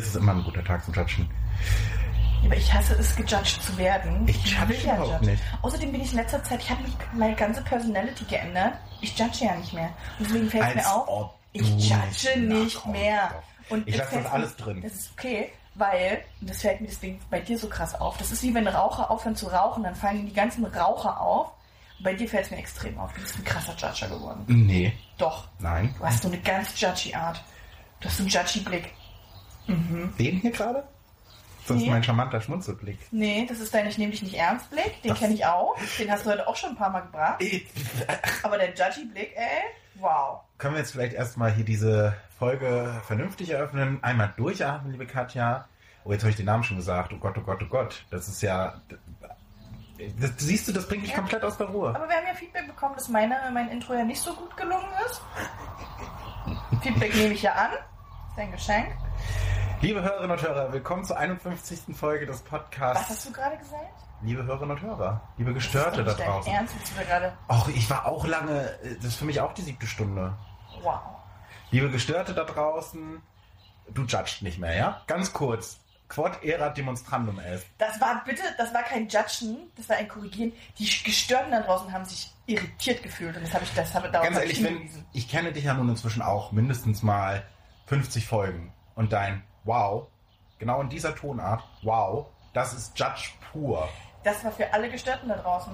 ist es immer ein guter Tag zum Judgen. Aber ich hasse es, gejudged zu werden. Ich judge will ja überhaupt judgen. nicht. Außerdem bin ich in letzter Zeit, ich habe meine ganze Personality geändert. Ich judge ja nicht mehr. Und deswegen fällt es mir auf, ich judge nicht- mehr. Und Ich lasse das mir- alles drin. Das ist okay, weil, und das fällt mir deswegen bei dir so krass auf, das ist wie wenn Raucher aufhören zu rauchen, dann fallen die ganzen Raucher auf. Bei dir fällt es mir extrem auf. Du bist ein krasser Judger geworden. Nee, Doch. nein. Du hast so eine ganz judgy Art. Du hast so einen judgy Blick. Den hier gerade? Das ist Nee. mein charmanter Schmunzelblick. Nee, das ist dein Ich nehme dich nicht ernst Blick. Den kenne ich auch. Den hast du heute auch schon ein paar Mal gebracht. Aber der judgy Blick, ey, wow. Können wir jetzt vielleicht erstmal hier diese Folge vernünftig eröffnen? Einmal durchatmen, liebe Katja. Oh, jetzt habe ich den Namen schon gesagt. Oh Gott, oh Gott, oh Gott. Das ist ja. Das, siehst du, das bringt mich Ja. komplett aus der Ruhe. Aber wir haben ja Feedback bekommen, dass meine, mein Intro ja nicht so gut gelungen ist. Feedback nehme ich ja an. Ist ein Geschenk. Liebe Hörerinnen und Hörer, willkommen zur 51. Folge des Was hast Podcasts. du gerade gesagt? Liebe Hörerinnen und Hörer, liebe Gestörte da draußen. Ernst, du da gerade. Auch ich war auch lange, das ist für mich auch die siebte Stunde. Wow. Liebe Gestörte da draußen, du judgst nicht mehr, ja? Ganz kurz. Quod erat demonstrandum est. Das war bitte, das war kein Judgen, das war ein Korrigieren. Die Gestörten da draußen haben sich irritiert gefühlt und das habe ich, das habe darauf Ganz ehrlich, ich wenn, ich kenne dich ja nun inzwischen auch mindestens mal 50 Folgen. Und dein Wow, genau in dieser Tonart, wow, das ist Judge pur. Das war für alle Gestörten da draußen.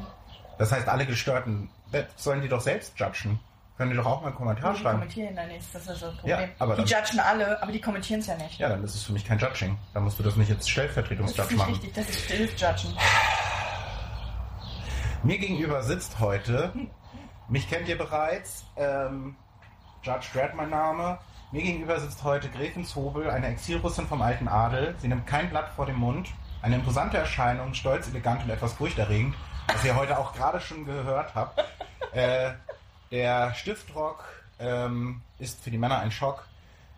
Das heißt, alle Gestörten, das sollen die doch selbst judgen. Können die doch auch mal einen Kommentar die schreiben. kommentieren ja nichts, das ist das Problem. Ja, aber die dann- judgen alle, aber die kommentieren es ja nicht. Ja, dann ist es für mich kein Judging. Dann musst du das nicht jetzt das ist Stellvertretungsjudge machen. richtig, das ist stilles Judgen. Mir gegenüber sitzt heute, mich kennt ihr bereits, ähm, Judge Dredd mein Name. Mir gegenüber sitzt heute Gräfin Zobel, eine Exilrussin vom alten Adel. Sie nimmt kein Blatt vor den Mund. Eine imposante Erscheinung, stolz, elegant und etwas furchterregend, was ihr heute auch gerade schon gehört habt. Äh, der Stiftrock ähm, ist für die Männer ein Schock.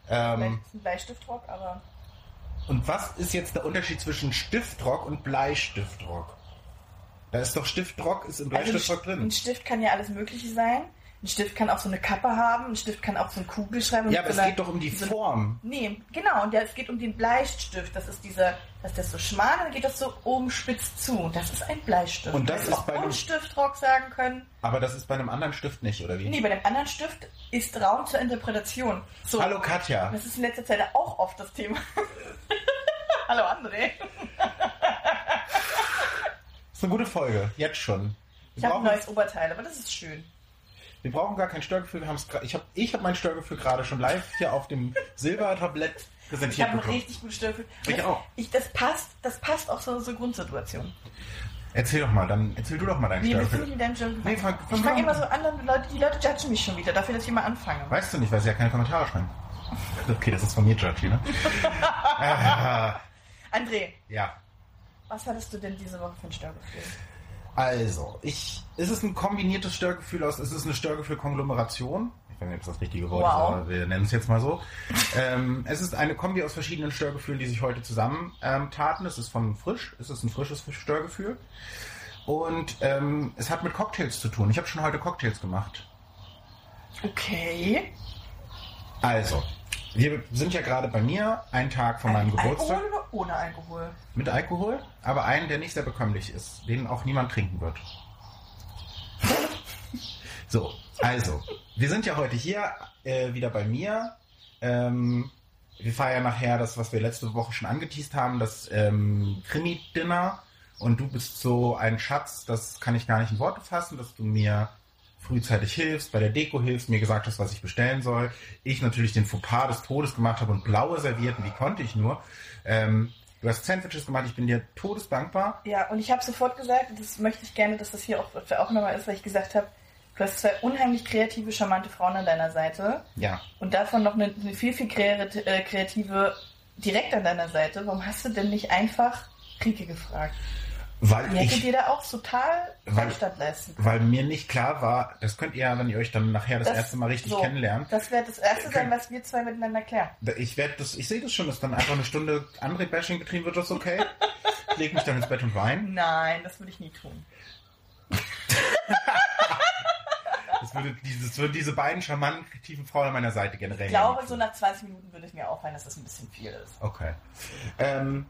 Ähm, ist ein Bleistiftrock, aber und was ist jetzt der Unterschied zwischen Stiftrock und Bleistiftrock? Da ist doch Stiftrock, ist im Also Bleistiftrock ein, drin. ein Stift kann ja alles Mögliche sein. Ein Stift kann auch so eine Kappe haben, ein Stift kann auch so ein Kugelschreiber. Ja, aber es so einer- geht doch um die so- Form. Nee, genau, und ja, es geht um den Bleistift. Das ist dieser, dass das so schmal und dann geht das so oben spitz zu. Das ist ein Bleistift. Und das Man ist hätte bei auch einem- Unstiftrock sagen können. Aber das ist bei einem anderen Stift nicht, oder wie? Nee, bei dem anderen Stift ist Raum zur Interpretation. So, Hallo Katja. das ist in letzter Zeit auch oft das Thema. Hallo André. ist eine gute Folge, jetzt schon. Ich Wir habe ein neues Oberteil, aber das ist schön. Wir brauchen gar kein Störgefühl. Wir haben's ich habe ich hab mein Störgefühl gerade schon live hier auf dem Silbertablett Ich präsentiert habe ein richtig gutes Störgefühl. Ich das, auch. Ich, das passt, das passt auch so zur Grundsituation. Erzähl doch mal, dann erzähl du doch mal dein Wie willst du Störgefühl. mit deinem Störgefühl? Nee, fang- ich fang fange an. immer so an, Leute, die Leute judgen mich schon wieder, dafür, dass ich immer anfange. Weißt du nicht, weil sie ja keine Kommentare schreiben. Okay, das ist von mir, Judgy, ne? André, ja. was hattest du denn diese Woche für ein Störgefühl? Also, ich, ist es ein kombiniertes Störgefühl aus, ist es eine Störgefühl-Konglomeration? Ich weiß nicht, ob das das richtige Wort Wow. ist, aber wir nennen es jetzt mal so. ähm, es ist eine Kombi aus verschiedenen Störgefühlen, die sich heute zusammen ähm, taten. Es ist von frisch, es ist ein frisches Störgefühl. Und ähm, es hat mit Cocktails zu tun. Ich habe schon heute Cocktails gemacht. Okay. Also, wir sind ja gerade bei mir, ein Tag von meinem Geburtstag. Alkohol oder ohne Alkohol? Mit Alkohol, aber einen, der nicht sehr bekömmlich ist, den auch niemand trinken wird. So, also, wir sind ja heute hier äh, wieder bei mir. Ähm, wir feiern nachher das, was wir letzte Woche schon angeteased haben, das ähm, Krimi-Dinner. Und du bist so ein Schatz, das kann ich gar nicht in Worte fassen, dass du mir frühzeitig hilfst, bei der Deko hilfst, mir gesagt hast, was ich bestellen soll. Ich natürlich den Fauxpas des Todes gemacht habe und blaue Servietten, wie konnte ich nur. Ähm, du hast Sandwiches gemacht, ich bin dir todesdankbar. Ja, und ich habe sofort gesagt, und das möchte ich gerne, dass das hier auch, auch nochmal ist, weil ich gesagt habe, du hast zwei unheimlich kreative, charmante Frauen an deiner Seite Ja, und davon noch eine, eine viel, viel äh, kreative direkt an deiner Seite. Warum hast du denn nicht einfach Rike gefragt? weil Die hätte ich, dir da auch total Weil- leisten können. weil mir nicht klar war, das könnt ihr ja, wenn ihr euch dann nachher das, Das- erste Mal richtig so. kennenlernt. Das wird das Erste sein, Können- was wir zwei miteinander klären. Ich werde das, ich sehe das schon, dass dann einfach eine Stunde André-Bashing betrieben wird, das ist okay. Ich leg mich dann ins Bett und wein. Nein, das würde ich nie tun. Das würde, dieses, würde diese beiden charmanten, tiefen Frauen an meiner Seite generell Ich glaube, so nach 20 Minuten würde es mir auffallen, dass das ein bisschen viel ist. Okay. Ähm,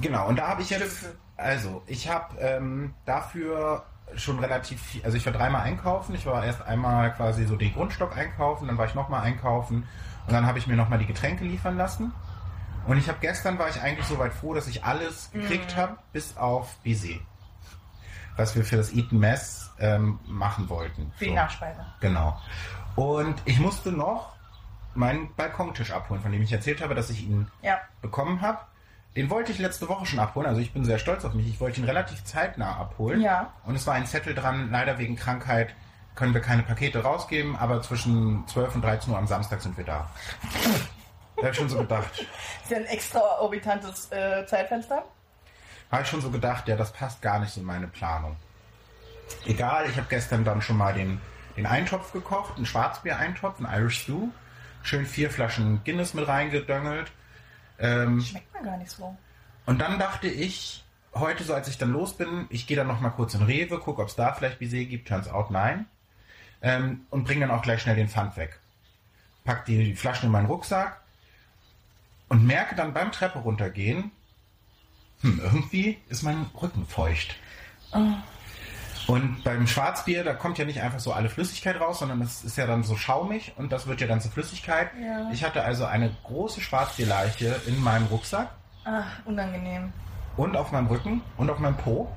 genau, und da habe ich jetzt, also ich habe ähm, dafür schon relativ viel, also ich war dreimal einkaufen, ich war erst einmal quasi so den Grundstock einkaufen, dann war ich nochmal einkaufen und dann habe ich mir nochmal die Getränke liefern lassen. Und ich habe gestern war ich eigentlich soweit froh, dass ich alles gekriegt Mhm. habe, bis auf Baiser. Was wir für das Eaton Mess ähm, machen wollten. Für die So. Nachspeise. Genau. Und ich musste noch meinen Balkontisch abholen, von dem ich erzählt habe, dass ich ihn Ja. bekommen habe. Den wollte ich letzte Woche schon abholen, also ich bin sehr stolz auf mich. Ich wollte ihn relativ zeitnah abholen. Ja. Und es war ein Zettel dran, leider wegen Krankheit können wir keine Pakete rausgeben, aber zwischen 12 und 13 Uhr am Samstag sind wir da. Da habe ich schon so gedacht. Ist ja ein extraorbitantes äh, Zeitfenster. Habe ich schon so gedacht, ja, das passt gar nicht in meine Planung. Egal, ich habe gestern dann schon mal den, den Eintopf gekocht, einen Schwarzbier-Eintopf, einen Irish Stew. Schön vier Flaschen Guinness mit reingedöngelt. Ähm, Schmeckt mir gar nicht so. und dann dachte ich, heute, so als ich dann los bin, ich gehe dann noch mal kurz in Rewe, gucke, ob es da vielleicht Baiser gibt. Turns out, nein. Ähm, und bringe dann auch gleich schnell den Pfand weg. Pack die Flaschen in meinen Rucksack und merke dann beim Treppe runtergehen, hm, irgendwie ist mein Rücken feucht. Und beim Schwarzbier, da kommt ja nicht einfach so alle Flüssigkeit raus, sondern das ist ja dann so schaumig und das wird ja dann zur Flüssigkeit. Ja. Ich hatte also eine große Schwarzbierleiche in meinem Rucksack Ach, unangenehm. und auf meinem Rücken und auf meinem Po,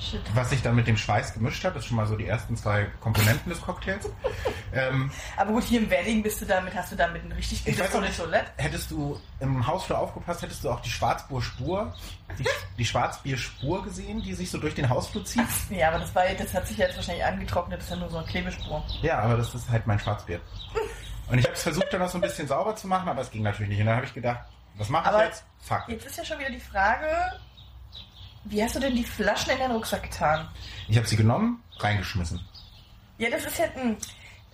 Shit. was sich dann mit dem Schweiß gemischt hat. Das ist schon mal so die ersten zwei Komponenten des Cocktails. ähm, Aber gut, hier im Wedding bist du damit, hast du damit ein richtig ich gutes Toilette. hättest du im Hausflur aufgepasst, hättest du auch die Schwarzbierspur, die, die Schwarzbierspur gesehen, die sich so durch den Hausflur zieht? Ja, aber das war das hat sich jetzt wahrscheinlich angetrocknet, das ist ja nur so eine Klebespur. Ja, aber das ist halt mein Schwarzbier. Und ich habe es versucht, dann noch so ein bisschen sauber zu machen, aber es ging natürlich nicht. Und dann habe ich gedacht, was mache ich Aber- jetzt? Fuck. Jetzt ist ja schon wieder die Frage, wie hast du denn die Flaschen in deinen Rucksack getan? Ich habe sie genommen, reingeschmissen. Ja, das ist ja ein,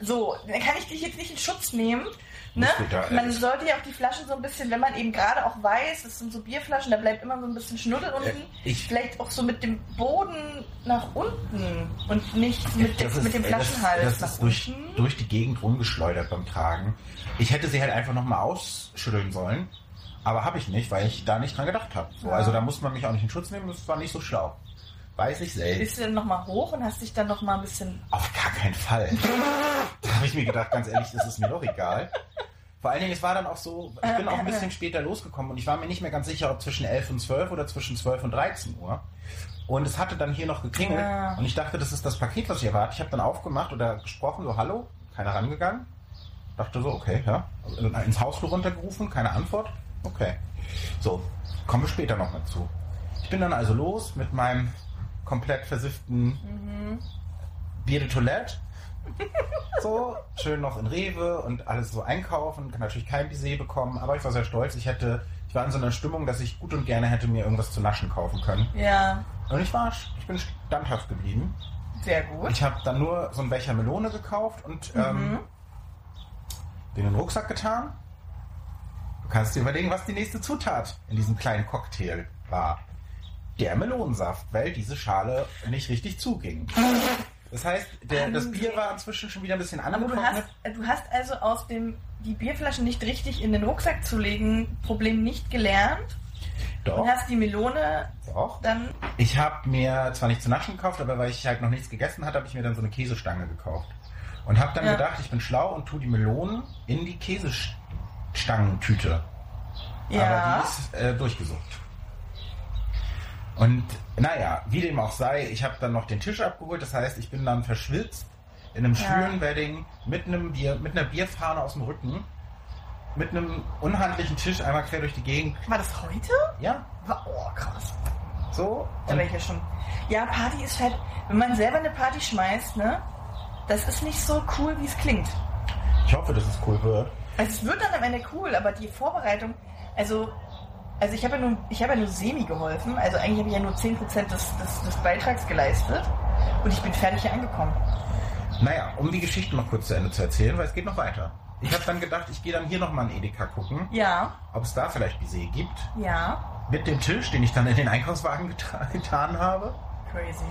so, dann kann ich dich jetzt nicht in Schutz nehmen. Ne? Da- Man sollte ja auch die Flaschen so ein bisschen, wenn man eben gerade auch weiß, das sind so Bierflaschen, da bleibt immer so ein bisschen Schnuddel unten. Äh, ich- Vielleicht auch so mit dem Boden nach unten und nicht mit, dem- Das ist- mit dem das- Flaschenhals Das, nach ist durch, unten. durch die Gegend rumgeschleudert beim Tragen. Ich hätte sie halt einfach nochmal ausschütteln sollen, aber habe ich nicht, weil ich da nicht dran gedacht habe. So, Ja. Also da muss man mich auch nicht in Schutz nehmen, das war nicht so schlau. Weiß ich selbst. Bist du dann nochmal hoch und hast dich dann nochmal ein bisschen. Auf gar keinen Fall. da habe ich mir gedacht, ganz ehrlich, das ist mir doch egal. Vor allen Dingen, es war dann auch so, ich bin auch ein bisschen später losgekommen und ich war mir nicht mehr ganz sicher, ob zwischen 11 und 12 oder zwischen 12 und 13 Uhr. Und es hatte dann hier noch geklingelt Ja. und ich dachte, das ist das Paket, was ich erwarte. Ich habe dann aufgemacht oder gesprochen, so hallo, keiner rangegangen. Dachte so, okay, ja. Also ins Hausflur runtergerufen, keine Antwort. Okay. So, kommen wir später noch mal zu. Ich bin dann also los mit meinem komplett versifften Bier de Toilette. So, schön noch in Rewe und alles so einkaufen. Kann natürlich kein Baiser bekommen, aber ich war sehr stolz. Ich hätte, ich war in so einer Stimmung, dass ich gut und gerne hätte mir irgendwas zu naschen kaufen können. Ja, Und ich war, ich bin standhaft geblieben. sehr gut. Ich habe dann nur so einen Becher Melone gekauft und ähm, den in den Rucksack getan. Du kannst dir überlegen, was die nächste Zutat in diesem kleinen Cocktail war. Der Melonensaft, weil diese Schale nicht richtig zuging. Das heißt, der, das Bier war inzwischen schon wieder ein bisschen Aber du hast, angetrocknet. du hast also aus dem die Bierflaschen nicht richtig in den Rucksack zu legen, Problem nicht gelernt Doch, und hast die Melone doch. dann. Ich habe mir zwar nicht zu naschen gekauft, aber weil ich halt noch nichts gegessen hatte, habe ich mir dann so eine Käsestange gekauft. Und habe dann Ja. gedacht, ich bin schlau und tue die Melonen in die Käsestangentüte. Aber Ja. die ist äh, durchgesucht. Und naja, wie dem auch sei, ich habe dann noch den Tisch abgeholt. Das heißt, ich bin dann verschwitzt in einem Ja. schwülen Wedding mit einem Bier, mit einer Bierfahne aus dem Rücken, mit einem unhandlichen Tisch einmal quer durch die Gegend. War das heute? Ja, War, oh, krass. so. Da wäre ich ja schon. Ja, Party ist halt, wenn man selber eine Party schmeißt, ne? Das ist nicht so cool, wie es klingt. ich hoffe, dass es cool wird. Also es wird dann am Ende cool, aber die Vorbereitung, also, also ich habe ja nur, ich habe ja nur semi geholfen, also eigentlich habe ich ja nur 10% des, des, des Beitrags geleistet und ich bin fertig hier angekommen. Naja, um die Geschichte noch kurz zu Ende zu erzählen, weil es geht noch weiter. Ich habe dann gedacht, ich gehe dann hier nochmal in Edeka gucken, Ja, ob es da vielleicht Baiser gibt. ja, Mit dem Tisch, den ich dann in den Einkaufswagen geta getan habe. crazy.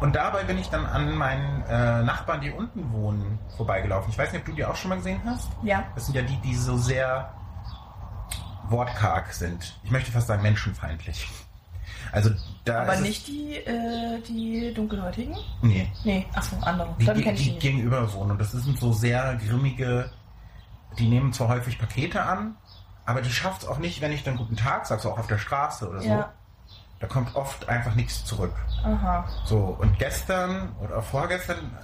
Und dabei bin ich dann an meinen äh, Nachbarn, die unten wohnen, vorbeigelaufen. Ich weiß nicht, ob du die auch schon mal gesehen hast. Ja. Das sind ja die, die so sehr wortkarg sind. Ich möchte fast sagen menschenfeindlich. Also da Aber nicht die, äh, die Dunkelhäutigen? Nee, Nee, achso, andere. die, Dann die, kenn ich die die. gegenüber wohnen. Und das sind so sehr grimmige, die nehmen zwar häufig Pakete an, aber die schafft es auch nicht, wenn ich dann guten Tag sage, so auch auf der Straße oder so. Ja. Da kommt oft einfach nichts zurück. Aha. So, und gestern oder vorgestern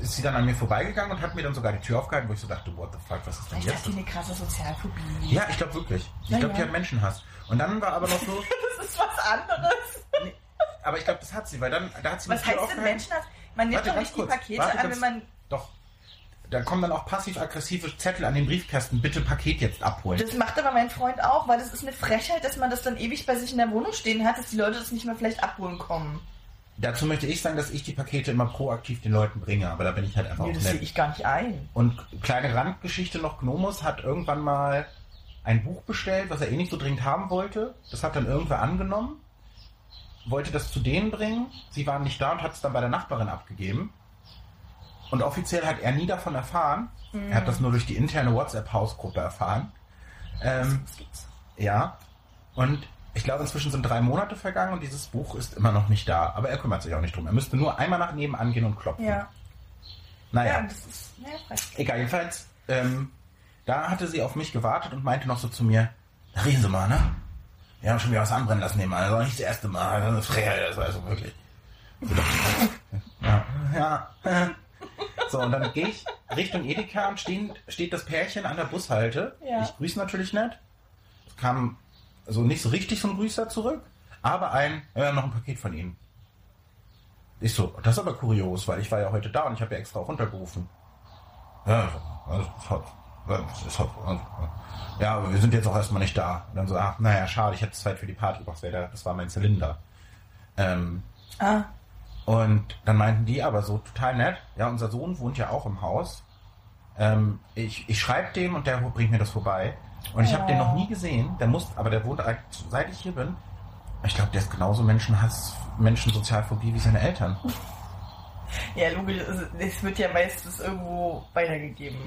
ist sie dann an mir vorbeigegangen und hat mir dann sogar die Tür aufgehalten, wo ich so dachte, what the fuck, was ist denn Vielleicht jetzt? hat die eine krasse Sozialphobie. Ja, ich glaube wirklich. Ich Ja, glaube, die ja. hat Menschenhass. Und dann war aber noch so, Das ist was anderes. aber ich glaube, das hat sie, weil dann, da hat sie die Was heißt denn. Menschenhass? Man nimmt Warte, doch nicht die kurz. Pakete Warte, an, wenn man. Doch. Da kommen dann auch passiv-aggressive Zettel an den Briefkasten. Bitte Paket jetzt abholen. Das macht aber mein Freund auch, weil das ist eine Frechheit, dass man das dann ewig bei sich in der Wohnung stehen hat, dass die Leute das nicht mehr vielleicht abholen kommen. Dazu möchte ich sagen, dass ich die Pakete immer proaktiv den Leuten bringe, aber da bin ich halt einfach Nee, auch das sehe ich gar nicht ein. Und kleine Randgeschichte noch, Gnomus hat irgendwann mal ein Buch bestellt, was er eh nicht so dringend haben wollte. Das hat dann irgendwer angenommen, wollte das zu denen bringen. Sie waren nicht da und hat es dann bei der Nachbarin abgegeben. Und offiziell hat er nie davon erfahren. Er hat das nur durch die interne WhatsApp-Hausgruppe erfahren. Ähm, ja. Und ich glaube, inzwischen sind drei Monate vergangen und dieses Buch ist immer noch nicht da. Aber er kümmert sich auch nicht drum. Er müsste nur einmal nach nebenan gehen und klopfen. Ja. Naja. Ja, das ist. Frech. Egal, jedenfalls, ähm, da hatte sie auf mich gewartet und meinte noch so zu mir, reden Sie mal, ne? Wir haben schon wieder was anbrennen lassen nebenan. Das war nicht das erste Mal. Das ist eine Frechheit, das war also wirklich. Ja, ja. So, und dann gehe ich Richtung Edeka und stehen, steht das Pärchen an der Bushalte. Ja. Ich grüße natürlich nicht. Es kam so nicht so richtig so ein Grüßer zurück, aber ein, haben noch ein Paket von Ihnen. Ich so, das ist aber kurios, weil ich war ja heute da und ich habe ja extra auch runtergerufen. Ja, also, hat, ja, aber wir sind jetzt auch erstmal nicht da. Und dann so, ach, naja, schade, ich hätte Zeit für die Party gebracht, das wär- das war mein Zylinder. Ähm, Ah, und dann meinten die aber so total nett, ja, unser Sohn wohnt ja auch im Haus. Ähm, ich ich schreibe dem und der bringt mir das vorbei. Und ich habe den noch nie gesehen, der muss, aber der wohnt eigentlich, seit ich hier bin. Ich glaube, der ist genauso Menschenhass, Menschensozialphobie wie seine Eltern. ja, logisch. es- wird ja meistens irgendwo weitergegeben.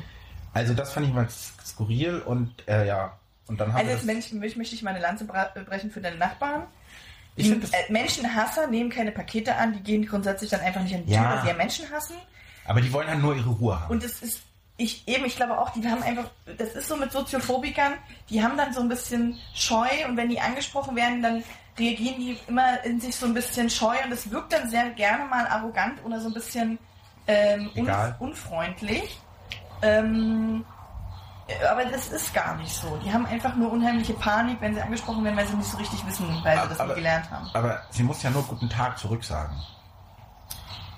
Also das fand ich mal skurril und äh, ja. Und dann haben Also jetzt Mensch, möchte ich mal eine Lanze brechen für deine Nachbarn. Die, find äh, Menschenhasser nehmen keine Pakete an, die gehen grundsätzlich dann einfach nicht an die Ja. Tür, weil sie ja Menschen hassen. aber die wollen halt nur ihre Ruhe haben. Und es ist, ich eben, ich glaube auch, die haben einfach, das ist so mit Soziophobikern, die haben dann so ein bisschen Scheu und wenn die angesprochen werden, dann reagieren die immer in sich so ein bisschen scheu und es wirkt dann sehr gerne mal arrogant oder so ein bisschen ähm, unfreundlich. Ähm, aber das ist gar nicht so. Die haben einfach nur unheimliche Panik, wenn sie angesprochen werden, weil sie nicht so richtig wissen, weil sie das Aber- nie gelernt haben. aber sie muss ja nur guten Tag zurücksagen.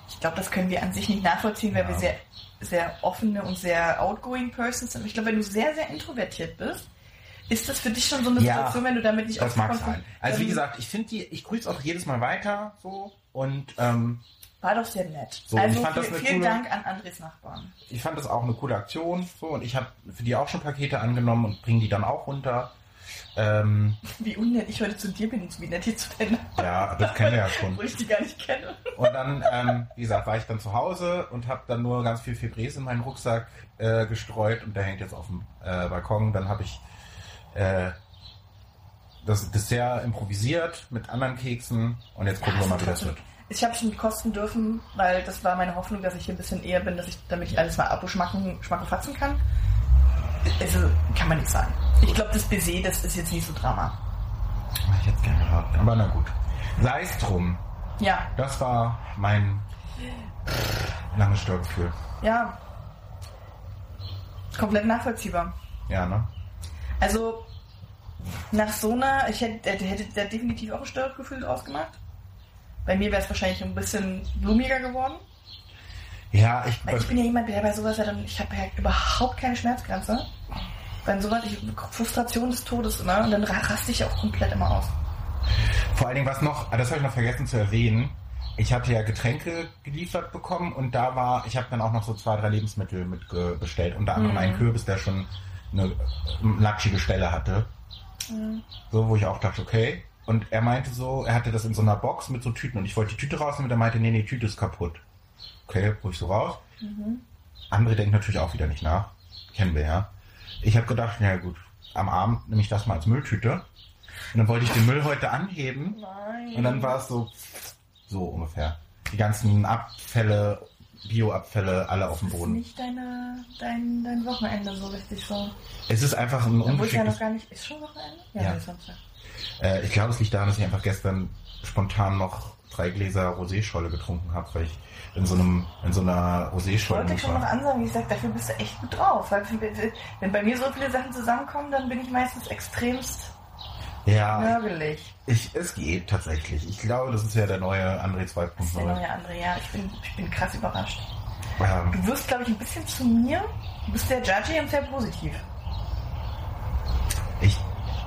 Ich glaube, das können wir an sich nicht nachvollziehen, weil Ja. wir sehr, sehr offene und sehr outgoing Persons sind. Ich glaube, wenn du sehr, sehr introvertiert bist, ist das für dich schon so eine Ja, Situation, wenn du damit nicht Das mag aufkommst, sein. Also wie gesagt, ich finde die, ich grüße auch jedes Mal weiter so und ähm, War doch sehr nett. So, ich also viel- vielen coole- Dank an Andres Nachbarn. ich fand das auch eine coole Aktion so und ich habe für die auch schon Pakete angenommen und bringe die dann auch runter. Ähm, Wie unnett ich heute zu dir bin und wie nett hier zu deinen ja, das kennen wir ja schon. wo ich die gar nicht kenne. Und dann, ähm, wie gesagt, war ich dann zu Hause und habe dann nur ganz viel Fibres in meinen Rucksack äh, gestreut und der hängt jetzt auf dem äh, Balkon. Dann habe ich äh, das Dessert improvisiert mit anderen Keksen und jetzt gucken wir mal, wie das wird. Ich habe schon kosten dürfen, weil das war meine Hoffnung, dass ich hier ein bisschen eher bin, dass ich, damit ich alles mal abschmacken, schmacken, fatzen kann. Also, kann man nicht sagen. Ich glaube, das Baiser, das ist jetzt nicht so Drama. Mach ich jetzt gerne gehabt, aber na gut. Sei es drum. Ja, Das war mein langes Störgefühl. ja. Komplett nachvollziehbar. Ja, ne? Also, nach so einer, ich hätte, der hätte der definitiv auch ein Störgefühl draus gemacht. Bei mir wäre es wahrscheinlich ein bisschen blumiger geworden. Ja, ich, Weil ich bin ja jemand, der bei sowas ja dann, ich habe ja überhaupt keine Schmerzgrenze. Bei sowas, ich, Frustration des Todes immer und dann ra- raste ich auch komplett immer aus. Vor allen Dingen, was noch, das habe ich noch vergessen zu erwähnen. Ich hatte ja Getränke geliefert bekommen und da war, ich habe dann auch noch so zwei, drei Lebensmittel mit bestellt. Unter anderem einen Kürbis, der schon eine äh, latschige Stelle hatte. So, wo ich auch dachte, okay. Und er meinte so, er hatte das in so einer Box mit so Tüten und ich wollte die Tüte rausnehmen und er meinte, nee, nee, die Tüte ist kaputt. Okay, ruhig so raus. André denkt natürlich auch wieder nicht nach. Kennen wir ja. Ich habe gedacht, na gut, am Abend nehme ich das mal als Mülltüte. Und dann wollte ich den Müll heute anheben Nein. und dann war es so, so ungefähr. Die ganzen Abfälle, Bioabfälle, alle auf dem Das ist Boden. nicht deine, dein, dein Wochenende so richtig so. Es ist einfach ein ich ja noch ungeschicktes... gar nicht. Ist schon Wochenende? Ja. ist Samstag. Äh, ich glaube, es liegt daran, dass ich einfach gestern spontan noch drei Gläser Rosé-Scholle getrunken habe, weil ich in so einem in so einer Ich Rosé-Scholle wollte schon noch ansagen, wie gesagt, dafür bist du echt gut drauf. Weil wenn bei mir so viele Sachen zusammenkommen, dann bin ich meistens extremst Ja, nörgelig. ich, es geht tatsächlich. Ich glaube, das ist ja der neue André Das ist der 2.0. neue André, ja. Ich bin, ich bin krass überrascht. Ähm, Du wirst, glaube ich, ein bisschen zu mir. Du bist sehr judgy und sehr positiv.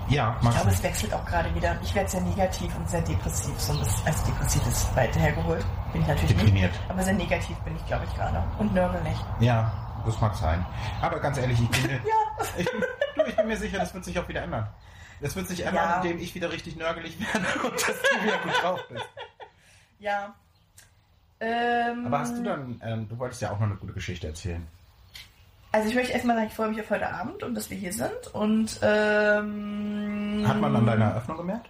Ich, ja, Ich machst glaube, es wechselt auch gerade wieder. Ich werde sehr negativ und sehr depressiv. So ein bisschen, also depressiv ist weit hergeholt. Bin ich natürlich Deprimiert. nicht. Aber sehr negativ bin ich, glaube ich, gerade. Und nörgelig. Ja, das mag sein. Aber ganz ehrlich, ich bin, mir- Ja. ich, bin- du, ich bin mir sicher, das wird sich auch wieder ändern. Das wird sich ändern, Ja. indem ich wieder richtig nörgelig werde und dass du wieder gut drauf bist. Ja. Ähm, Aber hast du dann, ähm, du wolltest ja auch noch eine gute Geschichte erzählen. Also ich möchte erstmal sagen, ich freue mich auf heute Abend und dass wir hier sind. Und ähm, Hat man an deiner Eröffnung gemerkt?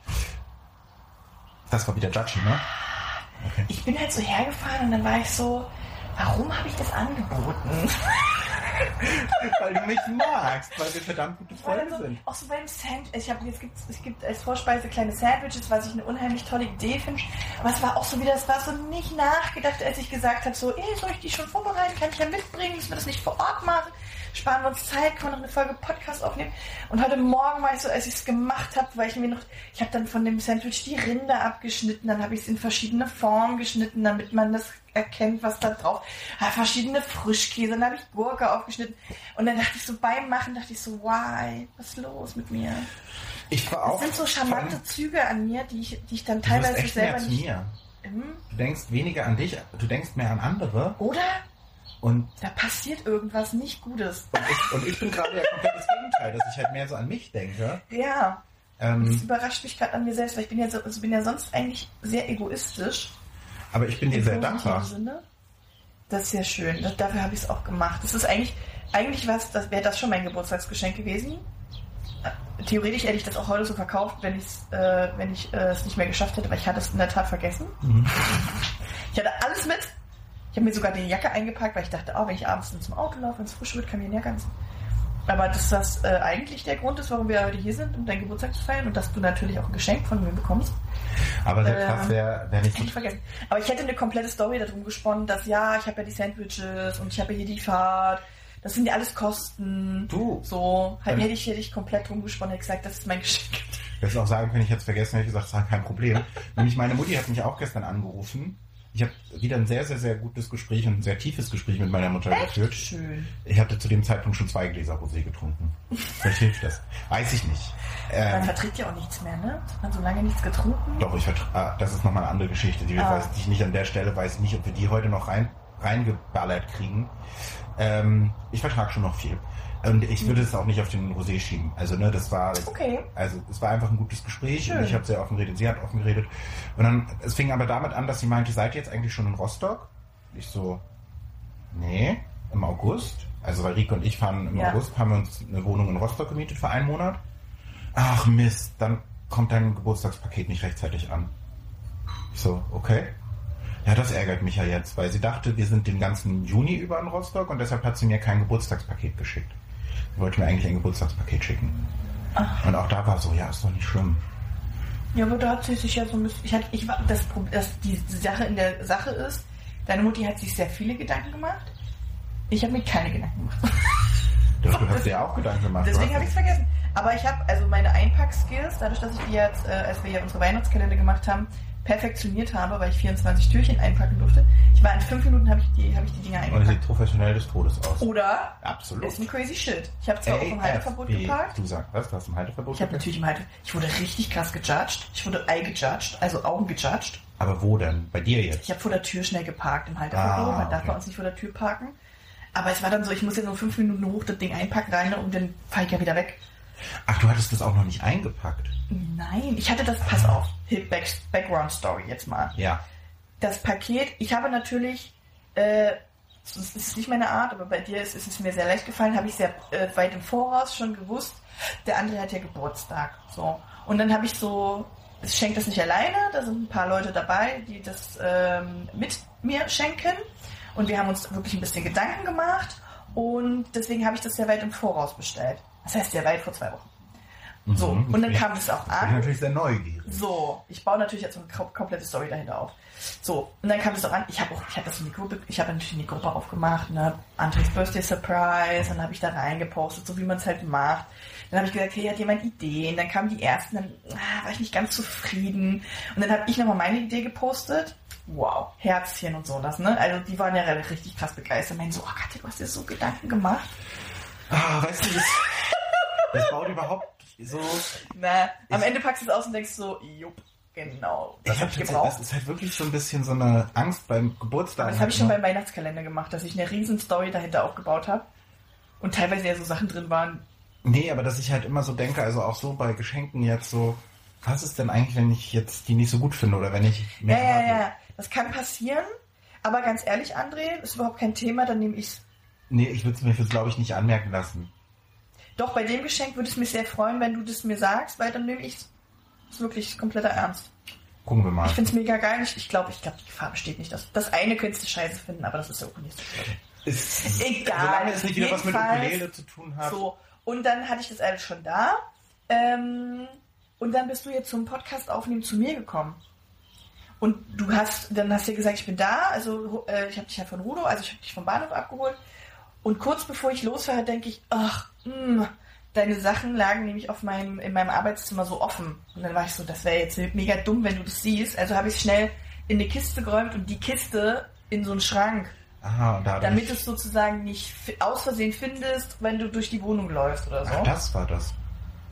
Das war wieder Judgy, ne? Okay. Ich bin halt so hergefahren und dann war ich so, warum habe ich das angeboten? Weil du mich magst, weil wir verdammt gute Freunde dann so, sind. auch so beim Sandwich, ich habe jetzt gibt es gibt als Vorspeise kleine Sandwiches, was ich eine unheimlich tolle Idee finde. Aber es war auch so wieder, es war so nicht nachgedacht, als ich gesagt habe, so, ey, soll ich die schon vorbereiten? Kann ich ja mitbringen? Müssen wir das nicht vor Ort machen? Sparen wir uns Zeit, können wir noch eine Folge Podcast aufnehmen? Und heute Morgen war ich so, als ich es gemacht habe, weil ich mir noch, ich habe dann von dem Sandwich die Rinde abgeschnitten, dann habe ich es in verschiedene Formen geschnitten, damit man das erkennt, was da drauf. Ah, verschiedene Frischkäse, dann habe ich Gurke aufgeschnitten. Und dann dachte ich so beim Machen, dachte ich so, why? Was ist los mit mir? Ich war Das auch. sind so charmante Züge an mir, die ich, die ich dann teilweise selber nicht. mir. Hm? Du denkst weniger an dich, du denkst mehr an andere Oder? Und, Da passiert irgendwas nicht Gutes. und, ich, und ich bin gerade ja komplett das Gegenteil, dass ich halt mehr so an mich denke. Ja, das Ähm, überrascht mich gerade an mir selbst, weil ich bin ja, so, also bin ja sonst eigentlich sehr egoistisch. aber ich bin dir sehr dankbar. Sinne. Das ist sehr schön. Das, dafür habe ich es auch gemacht. Das ist eigentlich, eigentlich was, das wäre das schon mein Geburtstagsgeschenk gewesen. Äh, Theoretisch hätte ich das auch heute so verkauft, wenn, ich's, äh, wenn ich äh, es nicht mehr geschafft hätte, weil ich hatte es in der Tat vergessen. Mhm. Ich hatte alles mit. Ich habe mir sogar die Jacke eingepackt, weil ich dachte, oh, wenn ich abends zum Auto laufe, wenn es frisch wird, kann ich Jacke anziehen. Aber dass das äh, eigentlich der Grund ist, warum wir heute hier sind, um deinen Geburtstag zu feiern und dass du natürlich auch ein Geschenk von mir bekommst. Aber sehr Ähm, krass wäre wär nicht Hätte ich vergessen. Aber ich hätte eine komplette Story darum gesponnen, dass ja, ich habe ja die Sandwiches und ich habe ja hier die Fahrt. Das sind ja alles Kosten. Du. So, halt, hätte ich, hätte ich komplett drum gesponnen, hätte gesagt, das ist mein Geschenk. Hättest auch sagen können, ich es vergessen, hätte ich gesagt, das ist kein Problem. Nämlich meine Mutti hat mich auch gestern angerufen. Ich habe wieder ein sehr, sehr, sehr gutes Gespräch und ein sehr tiefes Gespräch mit meiner Mutter geführt. Schön. Ich hatte zu dem Zeitpunkt schon zwei Gläser Rosé getrunken. Vielleicht hilft das. Weiß ich nicht. Man Ähm, verträgt ja auch nichts mehr, ne? Hat man so lange nichts getrunken? doch, ich vertra- ah, das ist nochmal eine andere Geschichte. Die Ah. weiß ich nicht an der Stelle, weiß ich nicht, ob wir die heute noch rein, reingeballert kriegen. Ähm, ich vertrage schon noch viel. Und ich würde es auch nicht auf den Rosé schieben. Also, ne, das war, Okay. also es war einfach ein gutes Gespräch Schön. und ich habe sehr offen geredet, sie hat offen geredet. Und dann, es fing aber damit an, dass sie meinte, seid ihr jetzt eigentlich schon in Rostock? Ich so, nee, im August. Also weil Rieke und ich fahren im Ja. August, haben wir uns eine Wohnung in Rostock gemietet für einen Monat. Ach Mist, dann kommt dein Geburtstagspaket nicht rechtzeitig an. Ich so, okay. Ja, das ärgert mich ja jetzt, weil sie dachte, wir sind den ganzen Juni über in Rostock und deshalb hat sie mir kein Geburtstagspaket geschickt. Wollte mir eigentlich ein Geburtstagspaket schicken. Ach. Und auch da war so, ja, ist doch nicht schlimm. Ja, aber da hat sie sich ja so ein bisschen. Ich hatte, ich war, das, das, die Sache in der Sache ist, deine Mutti hat sich sehr viele Gedanken gemacht. Ich habe mir keine Gedanken gemacht. Doch, du hast dir ja auch Gedanken gemacht. Deswegen habe ich es vergessen. Aber ich habe also meine Einpack-Skills, dadurch, dass ich die jetzt, äh, als wir ja unsere Weihnachtskalender gemacht haben, perfektioniert habe, weil ich 24 Türchen einpacken durfte. Ich war in fünf Minuten, habe ich, die, hab ich die Dinger Und es eingepackt. sieht professionell des Todes aus. Oder Absolut. ist ein crazy shit. Ich habe zwar auch im Halteverbot geparkt. Du sagst, was? Du hast im Halteverbot Ich habe natürlich im Halte. Ich wurde richtig krass gejudged. Ich wurde eye gejudged, also Augen gejudged. Aber wo denn? Bei dir jetzt? Ich habe vor der Tür schnell geparkt im Halteverbot. Ah, Man darf okay. bei uns nicht vor der Tür parken. Aber es war dann so, ich muss jetzt nur fünf Minuten hoch das Ding einpacken rein und dann fahre ich ja wieder weg. Ach, du hattest das auch noch nicht eingepackt. Nein, ich hatte das, pass auf, Back, Background Story jetzt mal. Ja. Das Paket, ich habe natürlich, äh, das ist nicht meine Art, aber bei dir ist, ist es mir sehr leicht gefallen, habe ich sehr äh, weit im Voraus schon gewusst, der andere hat ja Geburtstag. So. Und dann habe ich so, ich schenke das nicht alleine, da sind ein paar Leute dabei, die das ähm, mit mir schenken. Und wir haben uns wirklich ein bisschen Gedanken gemacht und deswegen habe ich das sehr weit im Voraus bestellt. Das heißt sehr weit vor zwei Wochen. So, Mhm. und dann Ich kam das auch bin an. natürlich sehr neugierig. So, ich baue natürlich jetzt so eine kom- komplette Story dahinter auf. So, und dann kam es auch an, ich habe auch, ich habe das in die Gruppe, ich habe natürlich in die Gruppe aufgemacht, ne, Andres Birthday Surprise, dann habe ich da reingepostet, so wie man es halt macht. Dann habe ich gesagt, hey, hat jemand Ideen? Dann kamen die ersten, dann ah, war ich nicht ganz zufrieden. Und dann habe ich nochmal meine Idee gepostet. Wow, Herzchen und so das, ne? Also die waren ja richtig krass begeistert. Meinen so, oh Katja, du hast dir so Gedanken gemacht. Ah, weißt du, das, das baut überhaupt so. Na, am Ich- Ende packst du es aus und denkst so, jupp, genau, Das, habe ich gebraucht. das ist halt wirklich so ein bisschen so eine Angst beim Geburtstag. Das habe ich schon halt beim Weihnachtskalender gemacht, dass ich eine riesen Story dahinter aufgebaut habe. Und teilweise ja so Sachen drin waren. Nee, aber dass ich halt immer so denke, also auch so bei Geschenken jetzt so, was ist denn eigentlich, wenn ich jetzt die nicht so gut finde oder wenn ich Ja, mehr ja, habe? ja. Das kann passieren. Aber ganz ehrlich, André, ist überhaupt kein Thema, dann nehme ich's. Nee, ich würde es mir, glaube ich, nicht anmerken lassen. Doch, bei dem Geschenk würde es mich sehr freuen, wenn du das mir sagst, weil dann nehme ich's. ist wirklich kompletter Ernst. Gucken wir mal. Ich finde es mega geil. Ich, ich glaube, ich glaube, die Gefahr besteht nicht. Das, das eine könntest du scheiße finden, aber das ist ja auch nicht so schlimm. Ist, Egal, Solange es nicht wieder was mit Ukulele zu tun hat. So, und dann hatte ich das alles schon da. Ähm, und dann bist du jetzt zum Podcast aufnehmen zu mir gekommen. Und du hast, dann hast du dir gesagt, ich bin da. Also äh, ich habe dich ja von Rudo, also ich habe dich vom Bahnhof abgeholt. Und kurz bevor ich losfahre, denke ich, ach, mh, deine Sachen lagen nämlich auf meinem, in meinem Arbeitszimmer so offen. Und dann war ich so, das wäre jetzt mega dumm, wenn du das siehst. Also habe ich schnell in eine Kiste geräumt und die Kiste in so einen Schrank Aha, und damit du es sozusagen nicht aus Versehen findest, wenn du durch die Wohnung läufst oder so. Ach, das war das.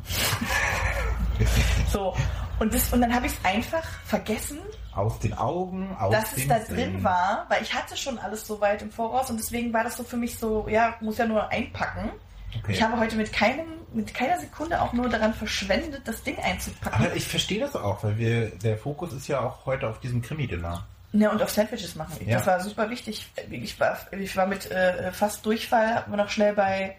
So. Und, das, und dann habe ich es einfach vergessen, Aus den Augen, aus dass es da Sinn. drin war, weil ich hatte schon alles so weit im Voraus und deswegen war das so für mich so, ja, muss ja nur einpacken. Okay. Ich habe heute mit keinem, mit keiner Sekunde auch nur daran verschwendet, das Ding einzupacken. Aber ich verstehe das auch, weil wir, der Fokus ist ja auch heute auf diesem Krimi-Dinner. Ja, und auf Sandwiches machen. Ja. Das war super wichtig. Ich war, ich war mit äh, fast Durchfall, hab mir noch schnell bei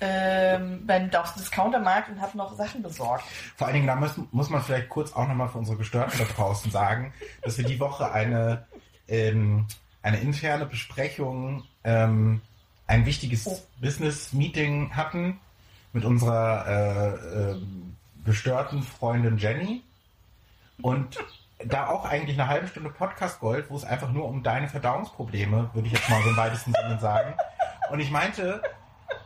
ähm, beim Discountermarkt und habe noch Sachen besorgt. Vor allen Dingen, da muss, muss man vielleicht kurz auch nochmal für unsere Gestörten da draußen sagen, dass wir die Woche eine, ähm, eine interne Besprechung, ähm, ein wichtiges Oh. Business-Meeting hatten mit unserer äh, ähm, gestörten Freundin Jenny. Und da auch eigentlich eine halbe Stunde Podcast Gold, wo es einfach nur um deine Verdauungsprobleme, würde ich jetzt mal so im weitesten Sinne sagen. Und ich meinte,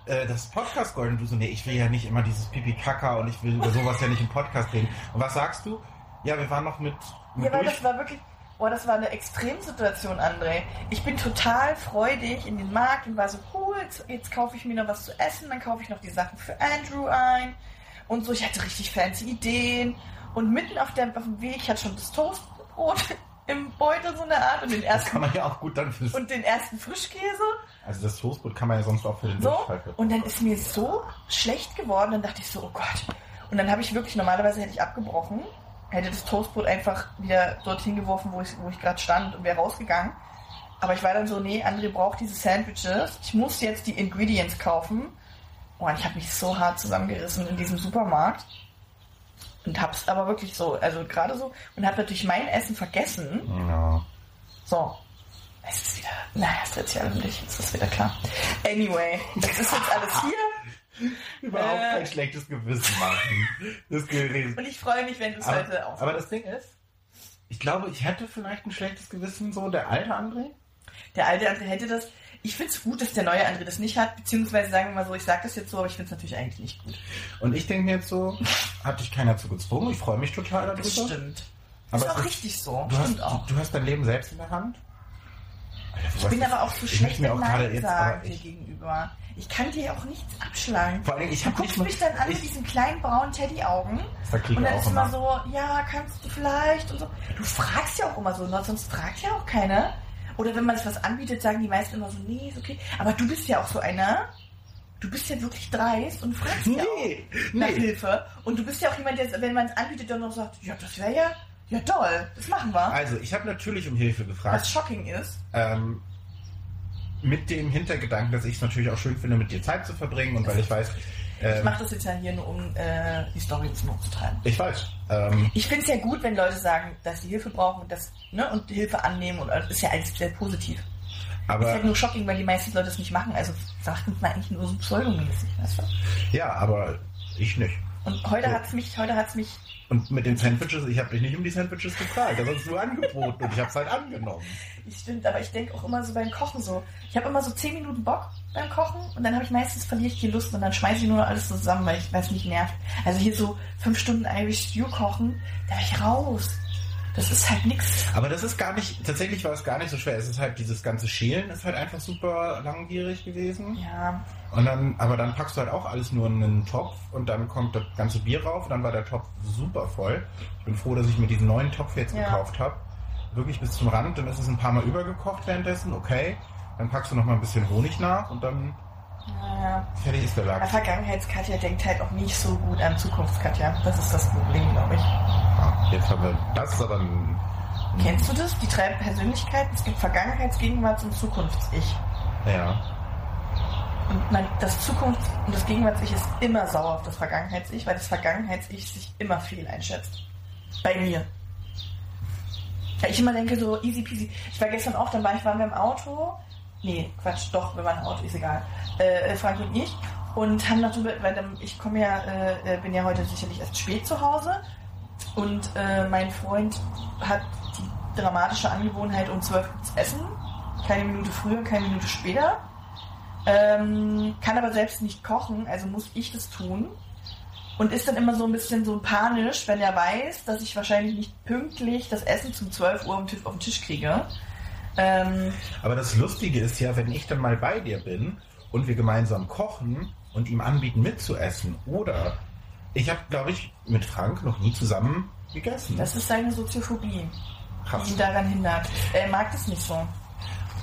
äh, das Podcast Gold und du so, nee, ich will ja nicht immer dieses Pipi Kaka und ich will über sowas ja nicht im Podcast reden. Und was sagst du? Ja, wir waren noch mit, mit Ja, weil durch. das war wirklich, boah, das war eine Extremsituation, André. Ich bin total freudig in den Markt und war so, cool, jetzt, jetzt kaufe ich mir noch was zu essen, dann kaufe ich noch die Sachen für Andrew ein und so. Ich hatte richtig fancy Ideen und mitten auf, der, auf dem Weg, ich hatte schon das Toastbrot im Beutel so eine Art und den das ersten, kann man ja auch gut dann fürs. und den ersten Frischkäse. Also das Toastbrot kann man ja sonst auch für den So, Durchfall und dann ist mir so schlecht geworden, dann dachte ich so, oh Gott. Und dann habe ich wirklich, normalerweise hätte ich abgebrochen, hätte das Toastbrot einfach wieder dorthin geworfen, wo ich, wo ich gerade stand und wäre rausgegangen. Aber ich war dann so, nee, André braucht diese Sandwiches. Ich muss jetzt die Ingredients kaufen. Oh, und ich habe mich so hart zusammengerissen in diesem Supermarkt. Und hab's aber wirklich so, also gerade so, und habe natürlich mein Essen vergessen. Ja. So. Es ist wieder. Naja, es dreht sich alles um dich. Es ist wieder klar. Anyway, das ist jetzt alles hier. Überhaupt Äh. kein schlechtes Gewissen machen. Das. Und ich freue mich, wenn du es heute auch. aber das Ding ist, ich glaube, ich hätte vielleicht ein schlechtes Gewissen, so der alte André. Der alte André hätte das. Ich finde es gut, dass der neue André das nicht hat, beziehungsweise sagen wir mal so, ich sage das jetzt so, aber ich finde es natürlich eigentlich nicht gut. Und ich denke mir jetzt so, hat dich keiner zu gezwungen. Ich freue mich total darüber. Das stimmt. Aber ist auch richtig so. Du hast, auch. du hast dein Leben selbst in der Hand. Alter, Ich bin aber auch so schlecht mir gerade Nein sagen dir gegenüber. Ich kann dir auch nichts abschlagen. Vor Dingen, ich Du habe guckst mich dann an mit diesen kleinen braunen Teddy-Augen. Und dann ist immer immer. so, ja, kannst du vielleicht und so. Du fragst ja auch immer so, sonst fragt ja auch keiner. Oder wenn man sich was anbietet, sagen die meisten immer so, nee, ist okay. Aber du bist ja auch so einer, du bist ja wirklich dreist und fragst ja auch Nee, nach nee. Hilfe. Und du bist ja auch jemand, der, wenn man es anbietet, dann noch sagt, ja, das wäre ja, ja toll, das machen wir. Also, ich habe natürlich um Hilfe Was gefragt. shocking ist. Ähm, mit dem Hintergedanken, dass ich es natürlich auch schön finde, mit dir Zeit zu verbringen und weil ich weiß, Ich ähm, mache das jetzt ja hier nur, um äh, die Story zu treiben. ich weiß, ähm, Ich finde es ja gut, wenn Leute sagen, dass sie Hilfe brauchen und, das, ne, und Hilfe annehmen. Und das ist ja alles sehr positiv. ist aber halt nur shocking, weil die meisten Leute es nicht machen. Also sagen es mal eigentlich nur so pseudomäßig, weißt du? ja, aber ich nicht. Und heute So. hat's mich, heute hat's mich, Und mit den Sandwiches, ich habe dich nicht um die Sandwiches gefragt, das hast du angeboten und ich habe es halt angenommen. ich stimmt, aber ich denke auch immer so beim Kochen so. Ich habe immer so 10 Minuten Bock beim Kochen und dann habe ich meistens verliere ich die Lust und dann schmeiße ich nur noch alles zusammen, weil es mich nervt. Also hier so fünf Stunden Irish Stew kochen, da bin ich raus. Das ist halt nix. Aber das ist gar nicht, tatsächlich war es gar nicht so schwer. Es ist halt dieses ganze Schälen ist halt einfach super langwierig gewesen. Ja, Und dann, aber dann packst du halt auch alles nur in einen Topf und dann kommt das ganze Bier rauf und dann war der Topf super voll. Ich bin froh, dass ich mir diesen neuen Topf jetzt Ja. gekauft habe. Wirklich bis zum Rand, dann ist es ein paar Mal übergekocht währenddessen, okay. Dann packst du noch mal ein bisschen Honig nach und dann naja. fertig ist der Lachs. Vergangenheitskatja denkt halt auch nicht so gut an Zukunftskatja. Das ist das Problem, glaube ich. Ah, jetzt haben wir das ist aber ein, Kennst du das? Die drei Persönlichkeiten. Es gibt Vergangenheits-, Gegenwarts- und Zukunfts-Ich. ja. Und man, das Zukunfts- und das Gegenwarts-Ich ist immer sauer auf das Vergangenheits-Ich, weil das Vergangenheits-Ich sich immer fehl einschätzt. Bei mir. Ja, ich immer denke so, easy peasy. Ich war gestern auch, dann war ich, waren wir im Auto. Nee, Quatsch, doch, wir waren im Auto, ist egal. Äh, Frank und ich. Und haben darüber, weil ich komme ja, äh, äh, bin ja heute sicherlich erst spät zu Hause. Und äh, mein Freund hat die dramatische Angewohnheit, um 12 Uhr zu essen. Keine Minute früher, keine Minute später. Ähm, kann aber selbst nicht kochen, also muss ich das tun. Und ist dann immer so ein bisschen so panisch, wenn er weiß, dass ich wahrscheinlich nicht pünktlich das Essen zum 12 Uhr auf den Tisch kriege. Ähm, Aber das Lustige ist ja, wenn ich dann mal bei dir bin und wir gemeinsam kochen und ihm anbieten mitzuessen oder ich habe, glaube ich, mit Frank noch nie zusammen gegessen. das ist seine Soziophobie, die Krass. ihn daran hindert. Er mag das nicht so.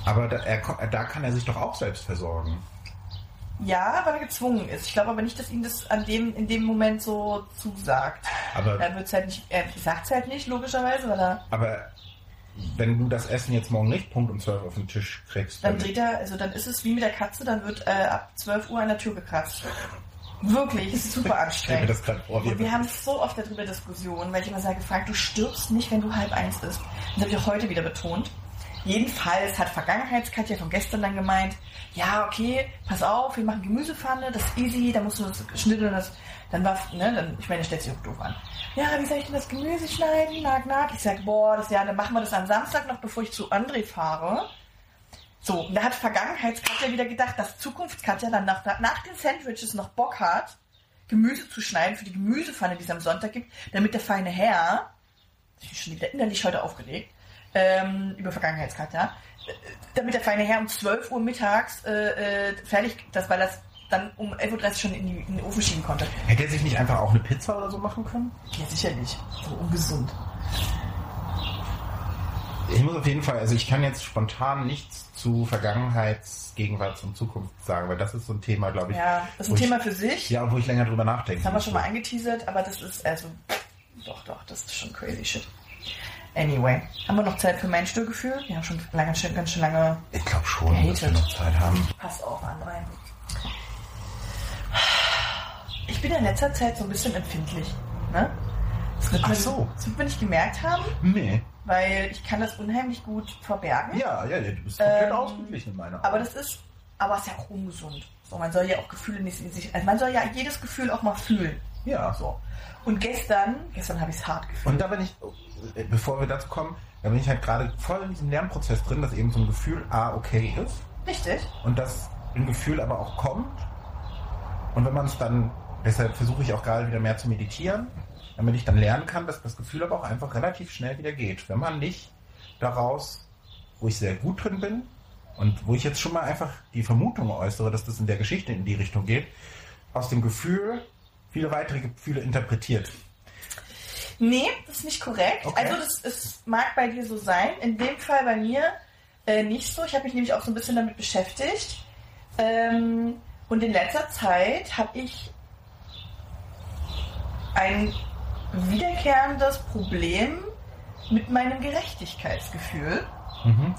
Aber da, er, da kann er sich doch auch selbst versorgen. Ja, weil er gezwungen ist. Ich glaube aber nicht, dass ihm das an dem, in dem Moment so zusagt. Aber, Er wird's halt nicht, er sagt es halt nicht, logischerweise, weil er, aber wenn du das Essen jetzt morgen nicht Punkt um 12 auf den Tisch kriegst, dann dreht er, also dann ist es wie mit der Katze, dann wird äh, ab 12 Uhr an der Tür gekratzt. Wirklich, ist super stell mir anstrengend. das vor. Wir haben so oft darüber Diskussionen, weil ich immer sage, Frank, du stirbst nicht, wenn du halb eins isst. Das habe ich auch heute wieder betont. Jedenfalls hat Vergangenheitskatja von gestern dann gemeint, ja, okay, pass auf, wir machen Gemüsepfanne, das ist easy, da musst du das schnibbeln, das, dann war, ne, dann, ich meine, stellt sich auch doof an. Ja, wie soll ich denn das Gemüse schneiden? Nag, nag. Ich sag, boah, das, ja, dann machen wir das am Samstag noch, bevor ich zu André fahre. So, und da hat Vergangenheitskatja wieder gedacht, dass Zukunftskatja dann nach, nach den Sandwiches noch Bock hat, Gemüse zu schneiden für die Gemüsepfanne, die es am Sonntag gibt, damit der feine Herr, ich bin schon wieder innerlich heute aufgelegt, ähm, über Vergangenheitskatja, äh, damit der feine Herr um 12 Uhr mittags äh, äh, fertig, das, weil das dann um 11.30 Uhr schon in, die, in den Ofen schieben konnte. Hätte er sich nicht einfach auch eine Pizza oder so machen können? Ja, sicherlich. So ungesund. Ich muss auf jeden Fall, also ich kann jetzt spontan nichts zu Vergangenheits-, Gegenwarts- und Zukunft sagen, weil das ist so ein Thema, glaube ich. Ja, das ist ein ich- Thema für sich. Ja, wo ich länger drüber nachdenke. Das haben wir schon mal angeteasert, aber das ist also. Doch, doch, das ist schon crazy shit. Anyway, haben wir noch Zeit für mein Störgefühl? Wir haben schon lange, schon, ganz schön lange. Ich glaube schon, dass wir Gehatet. noch Zeit haben. Pass auf, André. Ich bin in letzter Zeit so ein bisschen empfindlich. Ne? Das wird, Ach man, so. das wird man nicht gemerkt haben, Nee. weil ich kann das unheimlich gut verbergen. Ja, ja, ja, du bist komplett Ähm, ausgeglichen in meiner Aber das ist, aber es ist ja auch ungesund. So, man soll ja auch Gefühle nicht in sich, also man soll ja jedes Gefühl auch mal fühlen. Ja. So. Und gestern, gestern habe ich es hart gefühlt. Und da bin ich, äh, bevor wir dazu kommen, da bin ich halt gerade voll in diesem Lernprozess drin, dass eben so ein Gefühl A okay ist Richtig. und dass ein Gefühl aber auch kommt. Und wenn man es dann, deshalb versuche ich auch gerade wieder mehr zu meditieren, damit ich dann lernen kann, dass das Gefühl aber auch einfach relativ schnell wieder geht. Wenn man nicht daraus, wo ich sehr gut drin bin und wo ich jetzt schon mal einfach die Vermutung äußere, dass das in der Geschichte in die Richtung geht, aus dem Gefühl viele weitere Gefühle interpretiert. Nee, das ist nicht korrekt. Okay. Also das, es mag bei dir so sein. In dem Fall bei mir äh, nicht so. Ich habe mich nämlich auch so ein bisschen damit beschäftigt. Ähm, Und in letzter Zeit habe ich ein wiederkehrendes Problem mit meinem Gerechtigkeitsgefühl. Mhm.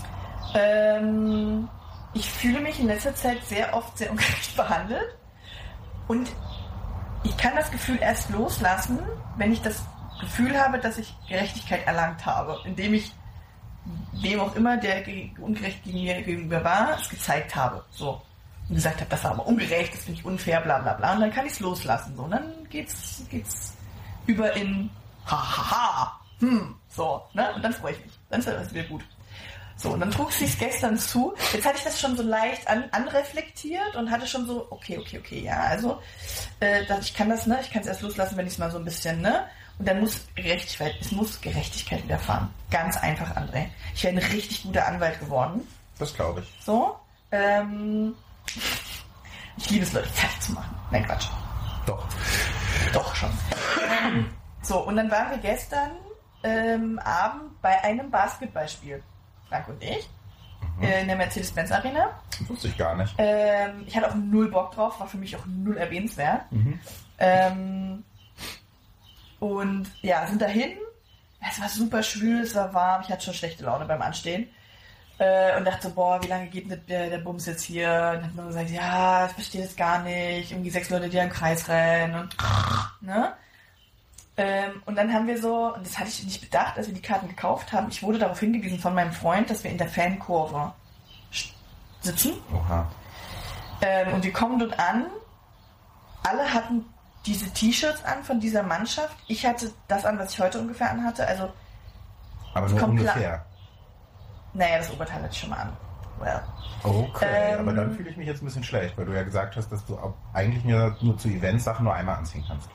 Ähm, ich fühle mich in letzter Zeit sehr oft sehr ungerecht behandelt und ich kann das Gefühl erst loslassen, wenn ich das Gefühl habe, dass ich Gerechtigkeit erlangt habe, indem ich wem auch immer, der ge- ungerecht gegen mir gegenüber war, es gezeigt habe. So. Und gesagt habe, das war aber ungerecht, das finde ich unfair, bla bla bla. Und dann kann ich es loslassen. So. Und dann geht's, geht's über in ha ha ha. Hm. So, ne? Und dann freue ich mich. Dann ist das wieder gut. So, und dann trug es gestern zu. Jetzt hatte ich das schon so leicht an, anreflektiert und hatte schon so, okay, okay, okay, ja, also, äh, ich kann das, ne, ich kann es erst loslassen, wenn ich es mal so ein bisschen, ne, und dann muss Gerechtigkeit, es muss Gerechtigkeit widerfahren. Ganz einfach, André. Ich wäre ein richtig guter Anwalt geworden. Das glaube ich. So, ähm, ich liebe es, Leute fertig zu machen. Nein, Quatsch. Doch. Doch schon. so, und dann waren wir gestern ähm, Abend bei einem Basketballspiel. Frank und ich. Äh, in der Mercedes-Benz Arena. Wusste ich gar nicht. Ähm, ich hatte auch null Bock drauf, war für mich auch null erwähnenswert. Mhm. Ähm, und ja, sind dahin. Es war super schwül, es war warm, ich hatte schon schlechte Laune beim Anstehen. Äh, und dachte so, boah, wie lange geht der, der Bums jetzt hier? Und dann hat man gesagt, ja, ich verstehe das gar nicht. Irgendwie sechs Leute, die im Kreis rennen und ne? Ähm, und dann haben wir so, und das hatte ich nicht bedacht, als wir die Karten gekauft haben, ich wurde darauf hingewiesen von meinem Freund, dass wir in der Fankurve sitzen. Oha. Ähm, und wir kommen dort an. Alle hatten diese T-Shirts an von dieser Mannschaft. Ich hatte das an, was ich heute ungefähr anhatte. Also, Aber nur ungefähr. Naja, das Oberteil hatte ich schon mal an. Well. Okay, Ähm, aber dann fühle ich mich jetzt ein bisschen schlecht, weil du ja gesagt hast, dass du eigentlich nur, nur zu Events-Sachen nur einmal anziehen kannst.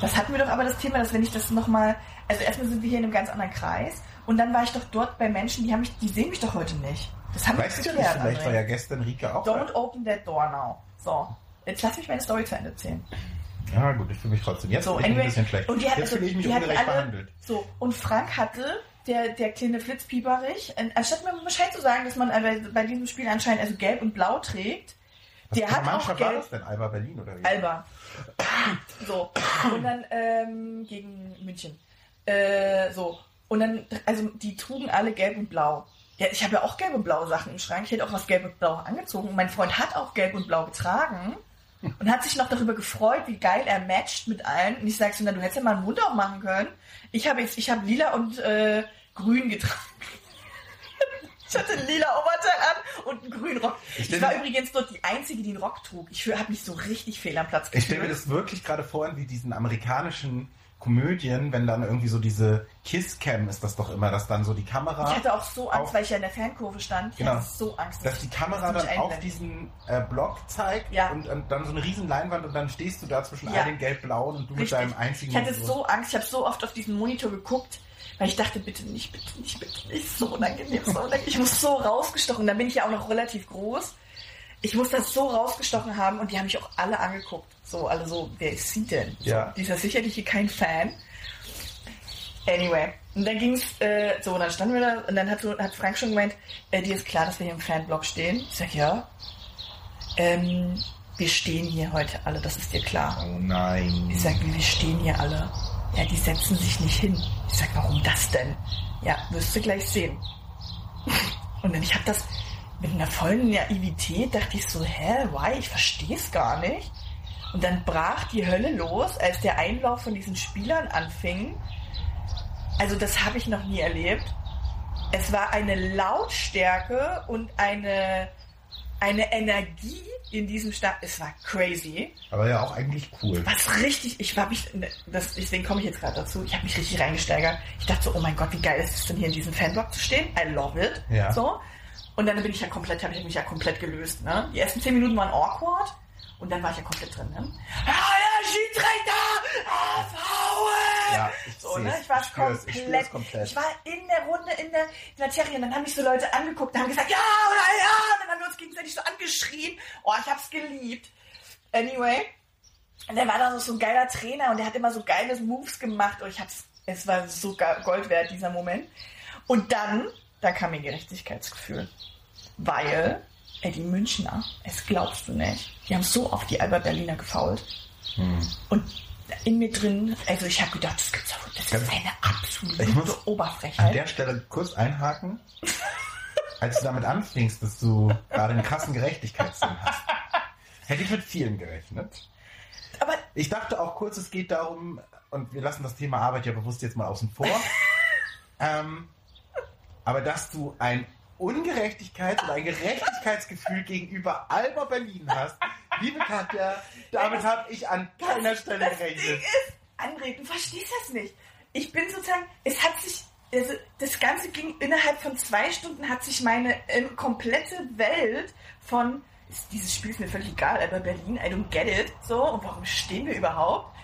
Das hatten wir doch aber das Thema, dass wenn ich das nochmal. Also, erstmal sind wir hier in einem ganz anderen Kreis. Und dann war ich doch dort bei Menschen, die haben mich, die sehen mich doch heute nicht. Das haben wir Weißt du ja nicht, geklärt, vielleicht André. war ja gestern Rike auch Don't open that door now. So. Jetzt lass mich meine Story zu Ende erzählen. da. Ja gut, ich fühle mich trotzdem. Jetzt So, anyway, ein bisschen schlecht. und die hat- jetzt also, fühle ich mich ungerecht alle- behandelt. So, und Frank hatte, der, der kleine Flitzpieperich, anstatt mir Bescheid zu sagen, dass man bei, diesem Spiel anscheinend also gelb und blau trägt, Was der hat auch Mannschaft war gelb. das denn? Alba Berlin oder wie? Alba. So. Und dann ähm, gegen München. Äh, so. Und dann, also die trugen alle gelb und blau. Ja, ich habe ja auch gelb und blaue Sachen im Schrank. Ich hätte auch was gelb und blau angezogen. Und mein Freund hat auch gelb und blau getragen. Und hat sich noch darüber gefreut, wie geil er matcht mit allen. Und ich sage so, na, du hättest ja mal einen Mund aufmachen können. Ich habe jetzt, ich habe lila und äh, grün getragen. Ich hatte ein lila Oberteil an und einen grünen Rock. Ich Ich, war übrigens dort die Einzige, die einen Rock trug. Ich habe mich so richtig fehl am Platz Ich stelle mir das wirklich gerade vor, wie diesen amerikanischen Komödien, wenn dann irgendwie so diese Kiss-Cam ist das doch immer, dass dann so die Kamera, Ich hatte auch so Angst, Auf- weil ich ja in der Fankurve stand. Ich Genau. hatte so Angst. dass die Kamera dass dann auf diesen äh, Block zeigt Ja. und, und dann so eine riesen Leinwand und dann stehst du da zwischen Ja. all den gelb-blauen und du mit Richtig. deinem einzigen Ich hatte so Angst, ich habe so oft auf diesen Monitor geguckt, weil ich dachte, bitte nicht, bitte nicht, bitte nicht. So unangenehm, so unangenehm. Ich muss so rausgestochen. Dann bin ich ja auch noch relativ groß. Ich muss das so rausgestochen haben und die haben mich auch alle angeguckt. So, alle so, wer ist sie denn? So, Ja. Die ist ja sicherlich hier kein Fan. Anyway, und dann ging's, äh, so, und dann standen wir da und dann hat, so, hat Frank schon gemeint, äh, dir ist klar, dass wir hier im Fanblock stehen. Ich sag, ja. Ähm, wir stehen hier heute alle, das ist dir klar. Oh nein. Ich sag, wir stehen hier alle. Ja, die setzen sich nicht hin. Ich sag, warum das denn? Ja, wirst du gleich sehen. Und dann ich hab das mit einer vollen Naivität, dachte ich so, hä, why? Ich verstehe es gar nicht. Und dann brach die Hölle los, als der Einlauf von diesen Spielern anfing. Also das habe ich noch nie erlebt. Es war eine Lautstärke und eine, eine Energie in diesem Stadt. Es war crazy. Aber ja auch eigentlich cool. Was richtig, ich war mich, das, deswegen komme ich jetzt gerade dazu, ich habe mich richtig reingesteigert. Ich dachte so, oh mein Gott, wie geil ist es denn hier in diesem Fanblock zu stehen? I love it. Ja. So. Und dann bin ich ja komplett, habe ich mich ja komplett gelöst. Ne? Die ersten zehn Minuten waren awkward und dann war ich ja komplett drin. Ne? Ah, ja, Schiedsrichter! Ah, Frauen! Ja, ich so, ne? Ich war Ich komplett, ich spür's komplett. Ich war in der Runde in der Materie und dann haben mich so Leute angeguckt und haben gesagt, ja oder ja! Und dann haben wir uns gegenseitig so angeschrien. Oh, ich hab's geliebt. Anyway, und dann war da so ein geiler Trainer und der hat immer so geile Moves gemacht und ich hab's, es war so Gold wert, dieser Moment. Und dann, da kam mir Gerechtigkeitsgefühl. Weil Ey, die Münchner, es glaubst du nicht. Die haben so oft die Albert Berliner gefault. Und in mir drin, also ich habe gedacht, das, gibt's doch, das ist eine absolute Ich muss An Oberfrechheit. der Stelle kurz einhaken. Als du damit anfingst, dass du gerade einen krassen Gerechtigkeitssinn hast, hätte ich mit vielen gerechnet. Aber Ich dachte auch kurz, es geht darum, und wir lassen das Thema Arbeit ja bewusst jetzt mal außen vor, ähm, aber dass du ein Ungerechtigkeits- oder ein Gerechtigkeitsgefühl gegenüber Alba Berlin hast, liebe Katja, damit habe ich an keiner Stelle das Ding gerechnet. ist, André, du verstehst das nicht. Ich bin sozusagen, es hat sich, also das Ganze ging innerhalb von zwei Stunden, hat sich meine ähm, komplette Welt von, ist, dieses Spiel ist mir völlig egal, aber Berlin, I don't get it, so, und warum stehen wir überhaupt?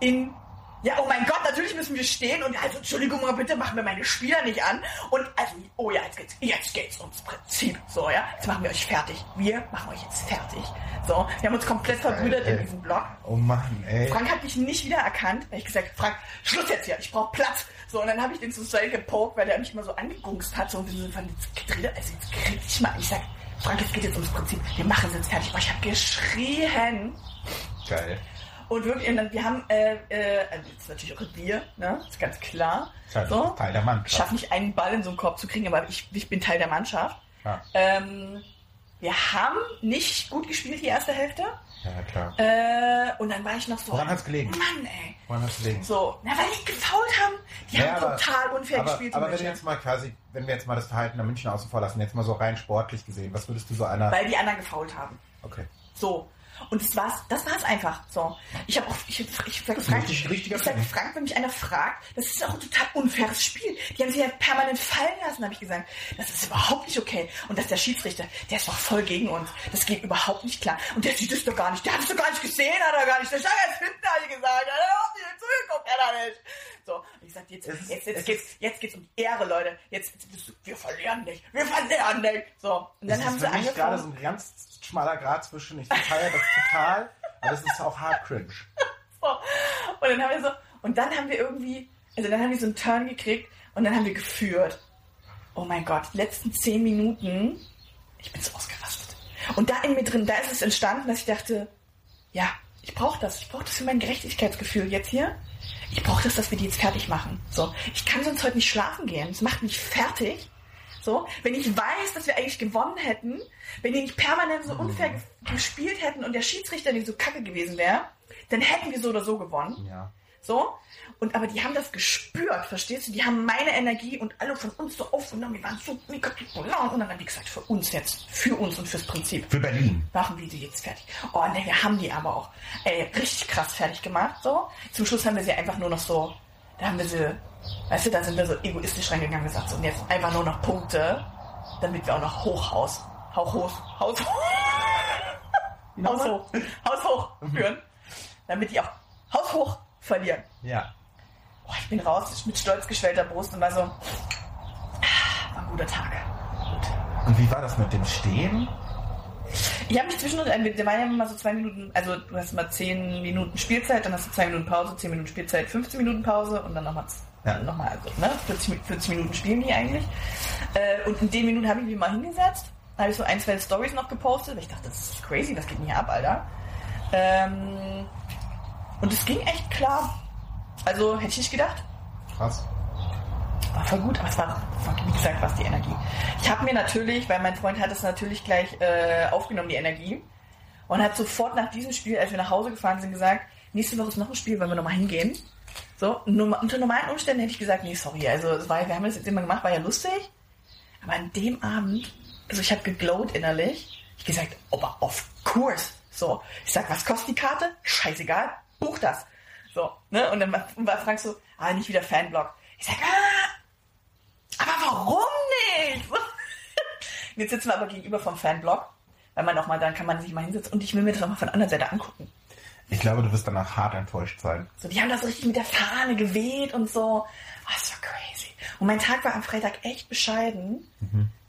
In, ja, oh mein Gott, natürlich müssen wir stehen und also, Entschuldigung mal bitte, machen wir meine Spieler nicht an. Und also, oh ja, jetzt geht's, jetzt geht's ums Prinzip. So, ja, jetzt machen wir euch fertig. Wir machen euch jetzt fertig. So, wir haben uns komplett verbrüdert in diesem Block. Oh Mann, ey. Frank hat mich nicht wiedererkannt. Da hab ich gesagt, Frank, Schluss jetzt hier, ich brauche Platz. So, und dann habe ich den zu Seil gepokt, weil der mich immer so angegungst hat. So, und wir sind von jetzt gedreht, also jetzt krieg ich mal. Ich sag, Frank, es geht jetzt ums Prinzip. Wir machen es jetzt fertig. Aber ich habe geschrien. Geil. Und wirklich, und dann, wir haben, äh, äh, also jetzt natürlich auch wir, ne? Ist ganz klar. Ist halt So. Teil der Ich Mannschaft. schaffe nicht einen Ball in so einen Korb zu kriegen, aber ich, ich bin Teil der Mannschaft. Ja, Ähm, wir haben nicht gut gespielt, die erste Hälfte. ja klar. Äh, und dann war ich noch so. Woran hat's gelegen? Mann, ey. Woran hast du gelegen? So, na, weil die gefault haben. Die Ja, haben aber- total unfair aber, gespielt. aber wenn wir jetzt mal quasi, wenn wir jetzt mal das Verhalten der Münchner außen vor lassen, jetzt mal so rein sportlich gesehen, was würdest du so einer. weil die anderen gefault haben. Okay. So. Und das war's, das war's einfach. So. Ich habe auch, ich, ich, ich sag Frank, ich sag. Frank, wenn mich einer fragt, das ist auch ein total unfaires Spiel. Die haben sich ja permanent fallen lassen, habe ich gesagt. Das ist überhaupt nicht okay. Und dass der Schiedsrichter, der ist doch voll gegen uns. Das geht überhaupt nicht klar. Und der sieht es doch gar nicht. Der hat es doch gar nicht gesehen, hat er gar nicht. Der stand erst hinten, habe ich gesagt. Er hat überhaupt nicht zugeguckt, hat er nicht. So. Und ich sag jetzt, jetzt, jetzt, es geht's, jetzt geht's um die Ehre, Leute. Jetzt, jetzt, wir verlieren nicht. Wir verlieren nicht. So. Und dann das haben ist sie für mich gerade so ein ganz schmaler Grad zwischen, ich feiere das total, aber das ist auch hart cringe. So. Und dann haben wir so, und dann haben wir irgendwie, also dann haben wir so einen Turn gekriegt und dann haben wir geführt. Oh mein Gott, die letzten zehn Minuten, ich bin so ausgerastet. Und da in mir drin, da ist es entstanden, dass ich dachte, ja, ich brauche das, ich brauche das für mein Gerechtigkeitsgefühl jetzt hier. Ich brauche das, dass wir die jetzt fertig machen. So, ich kann sonst heute nicht schlafen gehen. Es macht mich fertig. So, wenn ich weiß, dass wir eigentlich gewonnen hätten, wenn die nicht permanent so unfair ge- gespielt hätten und der Schiedsrichter nicht so kacke gewesen wäre, dann hätten wir so oder so gewonnen. Ja. So. Und aber die haben das gespürt, verstehst du? Die haben meine Energie und alle von uns so aufgenommen. Wir waren so mega. Und dann haben die gesagt, für uns jetzt, für uns und fürs Prinzip. Für Berlin. Machen wir die jetzt fertig. Oh ne, wir haben die aber auch ey, richtig krass fertig gemacht. So. Zum Schluss haben wir sie einfach nur noch so, da haben wir sie, weißt du, da sind wir so egoistisch reingegangen und gesagt, so, und jetzt einfach nur noch Punkte, damit wir auch noch Hochhaus, Hauch hoch, Haus Haus hoch, Haus hoch führen. Damit die auch Haus hoch verlieren. Ja. Boah, ich bin raus mit stolz geschwellter Brust und war so, ah, war ein guter Tag. Gut. Und wie war das mit dem Stehen? Ich habe mich zwischendurch, äh, da waren ja immer so zwei Minuten, also du hast mal zehn Minuten Spielzeit, dann hast du zwei Minuten Pause, zehn Minuten Spielzeit, 15 Minuten Pause und dann nochmal Ja. noch mal, also, ne, 40, Mi- 40 Minuten spielen die eigentlich. Äh, und in den Minuten habe ich mich mal hingesetzt, habe ich so ein, zwei Stories noch gepostet, weil ich dachte, das ist crazy, was geht hier ab, Alter? Ähm, und es ging echt klar. Also hätte ich nicht gedacht. Krass. War voll gut, aber es war, wie gesagt, was die Energie. Ich habe mir natürlich, weil mein Freund hat es natürlich gleich äh, aufgenommen, die Energie, und hat sofort nach diesem Spiel, als wir nach Hause gefahren sind, gesagt, nächste Woche ist noch ein Spiel, wollen wir nochmal hingehen. So, nur, unter normalen Umständen hätte ich gesagt, nee, sorry, also es war, wir haben das jetzt immer gemacht, war ja lustig, aber an dem Abend, also ich habe geglowt innerlich, ich gesagt, aber of course. So, ich sag, was kostet die Karte? Scheißegal, buch das. So, ne? Und dann war, war Frank so, ah, nicht wieder Fanblog. Ich sag, ah, aber warum nicht? Und jetzt sitzen wir aber gegenüber vom Fanblog, weil man auch mal, dann kann man sich mal hinsetzen und ich will mir das auch mal von der anderen Seite angucken. Ich glaube, du wirst danach hart enttäuscht sein. So, die haben das richtig mit der Fahne geweht und so. Ah, das war. Und mein Tag war am Freitag echt bescheiden.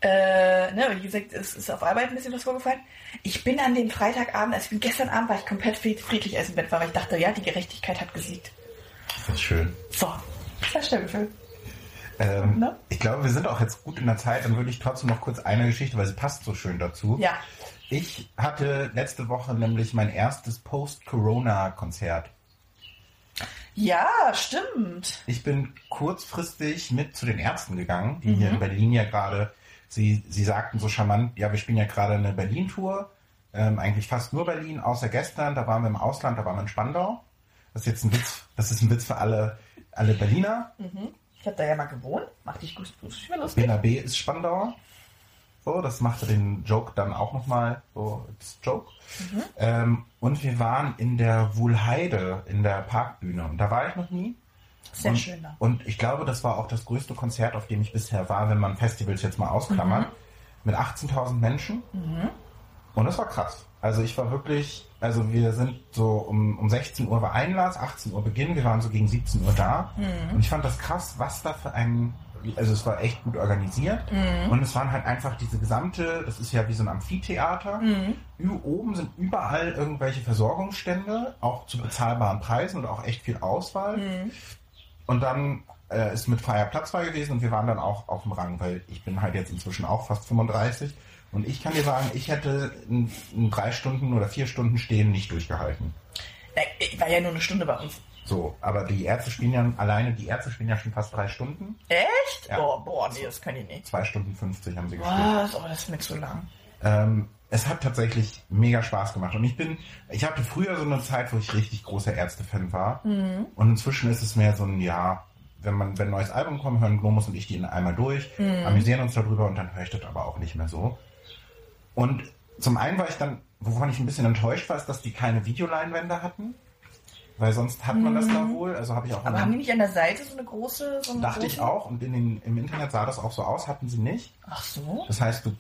Äh, ne, wie gesagt, es ist auf Arbeit ein bisschen was vorgefallen. Ich bin an dem Freitagabend, also ich bin gestern Abend, war ich komplett fried- friedlich erst im Bett, war, weil ich dachte, ja, die Gerechtigkeit hat gesiegt. Das ist schön. So, das war Gefühl. Ähm, Ne? Ich glaube, wir sind auch jetzt gut in der Zeit. Dann würde ich trotzdem noch kurz eine Geschichte, weil sie passt so schön dazu. Ja. Ich hatte letzte Woche nämlich mein erstes Post-Corona-Konzert. Ja, stimmt. Ich bin kurzfristig mit zu den Ärzten gegangen, die Mhm. hier in Berlin ja gerade, sie, sie sagten so charmant, ja, wir spielen ja gerade eine Berlin-Tour, ähm, eigentlich fast nur Berlin, außer gestern, da waren wir im Ausland, da waren wir in Spandau. Das ist jetzt ein Witz, das ist ein Witz für alle, alle Berliner. Mhm. Ich habe da ja mal gewohnt. Macht dich gut, gut viel lustig. BNAB ist Spandau. So, das machte den Joke dann auch nochmal so als Joke. Mhm. Ähm, und wir waren in der Wuhlheide in der Parkbühne. Und da war ich noch nie. Sehr und, schön da. Und ich glaube, das war auch das größte Konzert, auf dem ich bisher war, wenn man Festivals jetzt mal ausklammert. Mit 18.000 Menschen. Und das war krass. Also ich war wirklich, also wir sind so um, um 16 Uhr war Einlass, 18 Uhr Beginn, wir waren so gegen 17 Uhr da. Und ich fand das krass, was da für ein, also es war echt gut organisiert. Und es waren halt einfach diese gesamte, das ist ja wie so ein Amphitheater. Ü- Oben sind überall irgendwelche Versorgungsstände, auch zu bezahlbaren Preisen und auch echt viel Auswahl. Und dann äh, ist mit freier Platz frei gewesen und wir waren dann auch auf dem Rang, weil ich bin halt jetzt inzwischen auch fast 35 und ich kann dir sagen, ich hätte in, in drei Stunden oder vier Stunden stehen nicht durchgehalten. Ja, ich war ja nur eine Stunde bei uns. So, aber die Ärzte spielen ja alleine, die Ärzte spielen ja schon fast drei Stunden. Echt? Ja. Boah, boah, nee, das kann ich nicht. Zwei Stunden 50 haben sie gespielt. Was? Oh, das ist mir zu lang. Ähm, es hat tatsächlich mega Spaß gemacht. Und ich bin, ich hatte früher so eine Zeit, wo ich richtig großer Ärzte-Fan war. Und inzwischen ist es mehr so ein, ja, wenn man, wenn ein neues Album kommt, hören Glomus und ich die einmal durch, amüsieren uns darüber und dann höre ich das aber auch nicht mehr so. Und zum einen war ich dann, wovon ich ein bisschen enttäuscht war, ist, dass die keine Videoleinwände hatten. Weil sonst hat man das da wohl. Also habe ich auch Aber haben die nicht an der Seite so eine große... So eine dachte große? ich auch. Und in den, im Internet sah das auch so aus, hatten sie nicht. Ach so? Das heißt, du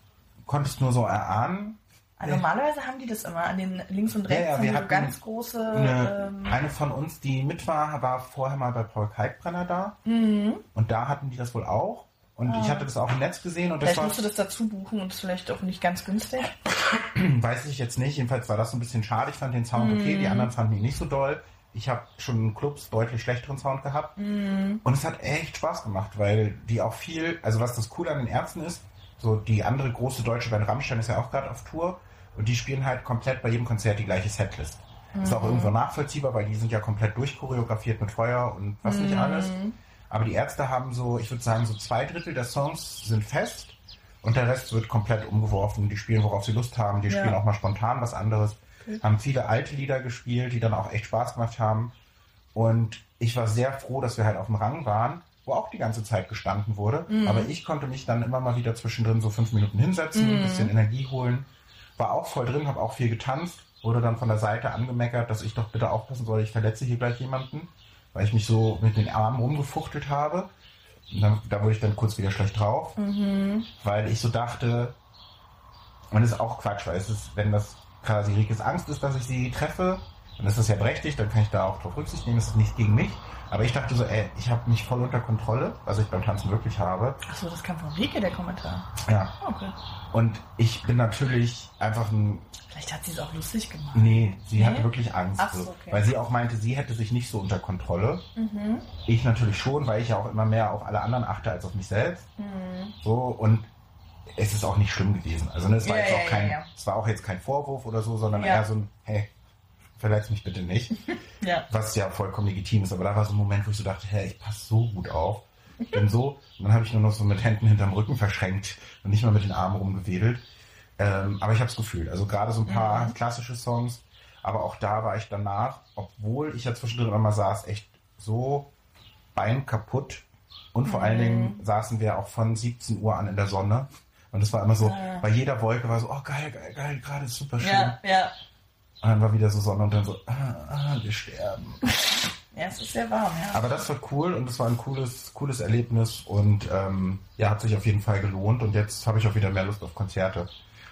konntest nur so erahnen, Also normalerweise haben die das immer an den links und Ja, rechts ja, haben wir die so hatten ganz große... Eine, ähm, eine von uns, die mit war, war vorher mal bei Paul Kalkbrenner da. mhm. Und da hatten die das wohl auch. Und ich hatte das auch im Netz gesehen und das Vielleicht war, musst du das dazu buchen und das ist vielleicht auch nicht ganz günstig. weiß ich jetzt nicht. Jedenfalls war das so ein bisschen schade. Ich fand den Sound okay, Mhm. die anderen fanden ihn nicht so doll. Ich habe schon in Clubs deutlich schlechteren Sound gehabt. Mhm. Und es hat echt Spaß gemacht, weil die auch viel, also was das Coole an den Ärzten ist, so die andere große deutsche Band Rammstein ist ja auch gerade auf Tour und die spielen halt komplett bei jedem Konzert die gleiche Setlist. Ist auch irgendwo nachvollziehbar, weil die sind ja komplett durchchoreografiert mit Feuer und was nicht alles. Aber die Ärzte haben so, ich würde sagen, so zwei Drittel der Songs sind fest und der Rest wird komplett umgeworfen. Die spielen, worauf sie Lust haben. Die Ja. spielen auch mal spontan was anderes. Haben viele alte Lieder gespielt, die dann auch echt Spaß gemacht haben. Und ich war sehr froh, dass wir halt auf dem Rang waren, wo auch die ganze Zeit gestanden wurde. Aber ich konnte mich dann immer mal wieder zwischendrin so fünf Minuten hinsetzen, ein bisschen Energie holen. War auch voll drin, habe auch viel getanzt. Wurde dann von der Seite angemeckert, dass ich doch bitte aufpassen soll, ich verletze hier gleich jemanden, weil ich mich so mit den Armen rumgefuchtelt habe. Und dann, da wurde ich dann kurz wieder schlecht drauf, weil ich so dachte, und das ist auch Quatsch, weil es ist, wenn das quasi Rikes Angst ist, dass ich sie treffe, dann ist das ja berechtigt, dann kann ich da auch drauf Rücksicht nehmen, das ist nicht gegen mich. Aber ich dachte so, ey, ich habe mich voll unter Kontrolle, was ich beim Tanzen wirklich habe. Achso, das kam von Rike, der Kommentar. Ja. Okay. Und ich bin natürlich einfach ein, Vielleicht hat sie es auch lustig gemacht. nee, sie Nee? hatte wirklich Angst. Ach so, so. okay. Weil sie auch meinte, sie hätte sich nicht so unter Kontrolle. Mhm. Ich natürlich schon, weil ich ja auch immer mehr auf alle anderen achte als auf mich selbst. Mhm. So, und es ist auch nicht schlimm gewesen. Also ne, es war Ja, jetzt ja, auch kein, ja, es war auch jetzt kein Vorwurf oder so, sondern eher so ein, hey, verletz mich bitte nicht. Was ja vollkommen legitim ist. Aber da war so ein Moment, wo ich so dachte, hey, ich passe so gut auf. Ich bin so, und dann habe ich nur noch so mit Händen hinterm Rücken verschränkt und nicht mal mit den Armen rumgewedelt. Ähm, aber ich habe es gefühlt. Also gerade so ein paar Mhm. klassische Songs, aber auch da war ich danach, obwohl ich ja zwischendrin immer saß, echt so Bein kaputt. Und vor allen Mhm. Dingen saßen wir auch von 17 Uhr an in der Sonne. Und es war immer so, Ah. bei jeder Wolke war so, oh geil, geil, geil, gerade ist super schön. Ja, ja. Und dann war wieder so Sonne und dann so, ah, ah, wir sterben. Ja, es ist sehr warm, ja. Aber das war cool und es war ein cooles, cooles Erlebnis und ähm, ja, hat sich auf jeden Fall gelohnt und jetzt habe ich auch wieder mehr Lust auf Konzerte.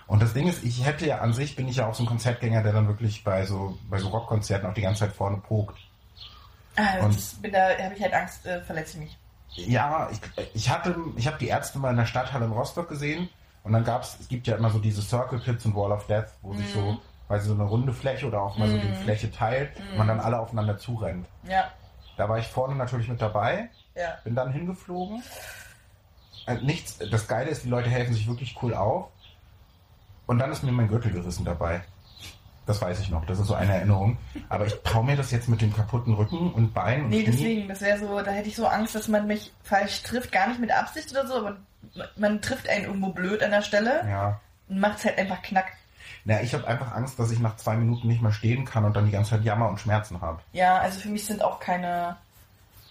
Und das Ding ist, ich hätte ja an sich, bin ich ja auch so ein Konzertgänger, der dann wirklich bei so, bei so Rockkonzerten auch die ganze Zeit vorne pokt. ah, und- bin da habe ich halt Angst, äh, verletze ich mich. Ja, ich, ich hatte, ich habe die Ärzte mal in der Stadthalle in Rostock gesehen und dann gab's, es gibt ja immer so diese Circle Pits und Wall of Death, wo sich Mhm. so, weil so eine runde Fläche oder auch mal so die Fläche teilt und man dann alle aufeinander zurennt. Ja. Da war ich vorne natürlich mit dabei, Ja. bin dann hingeflogen. Äh, nichts, das Geile ist, die Leute helfen sich wirklich cool auf. Und dann ist mir mein Gürtel gerissen dabei. Das weiß ich noch, das ist so eine Erinnerung. Aber ich traue mir das jetzt mit dem kaputten Rücken und Bein und Nee, Knie. deswegen, das wäre so, da hätte ich so Angst, dass man mich falsch trifft, gar nicht mit Absicht oder so, aber man trifft einen irgendwo blöd an der Stelle Ja. und macht es halt einfach knack. Na, ich habe einfach Angst, dass ich nach zwei Minuten nicht mehr stehen kann und dann die ganze Zeit Jammer und Schmerzen habe. Ja, also für mich sind auch keine,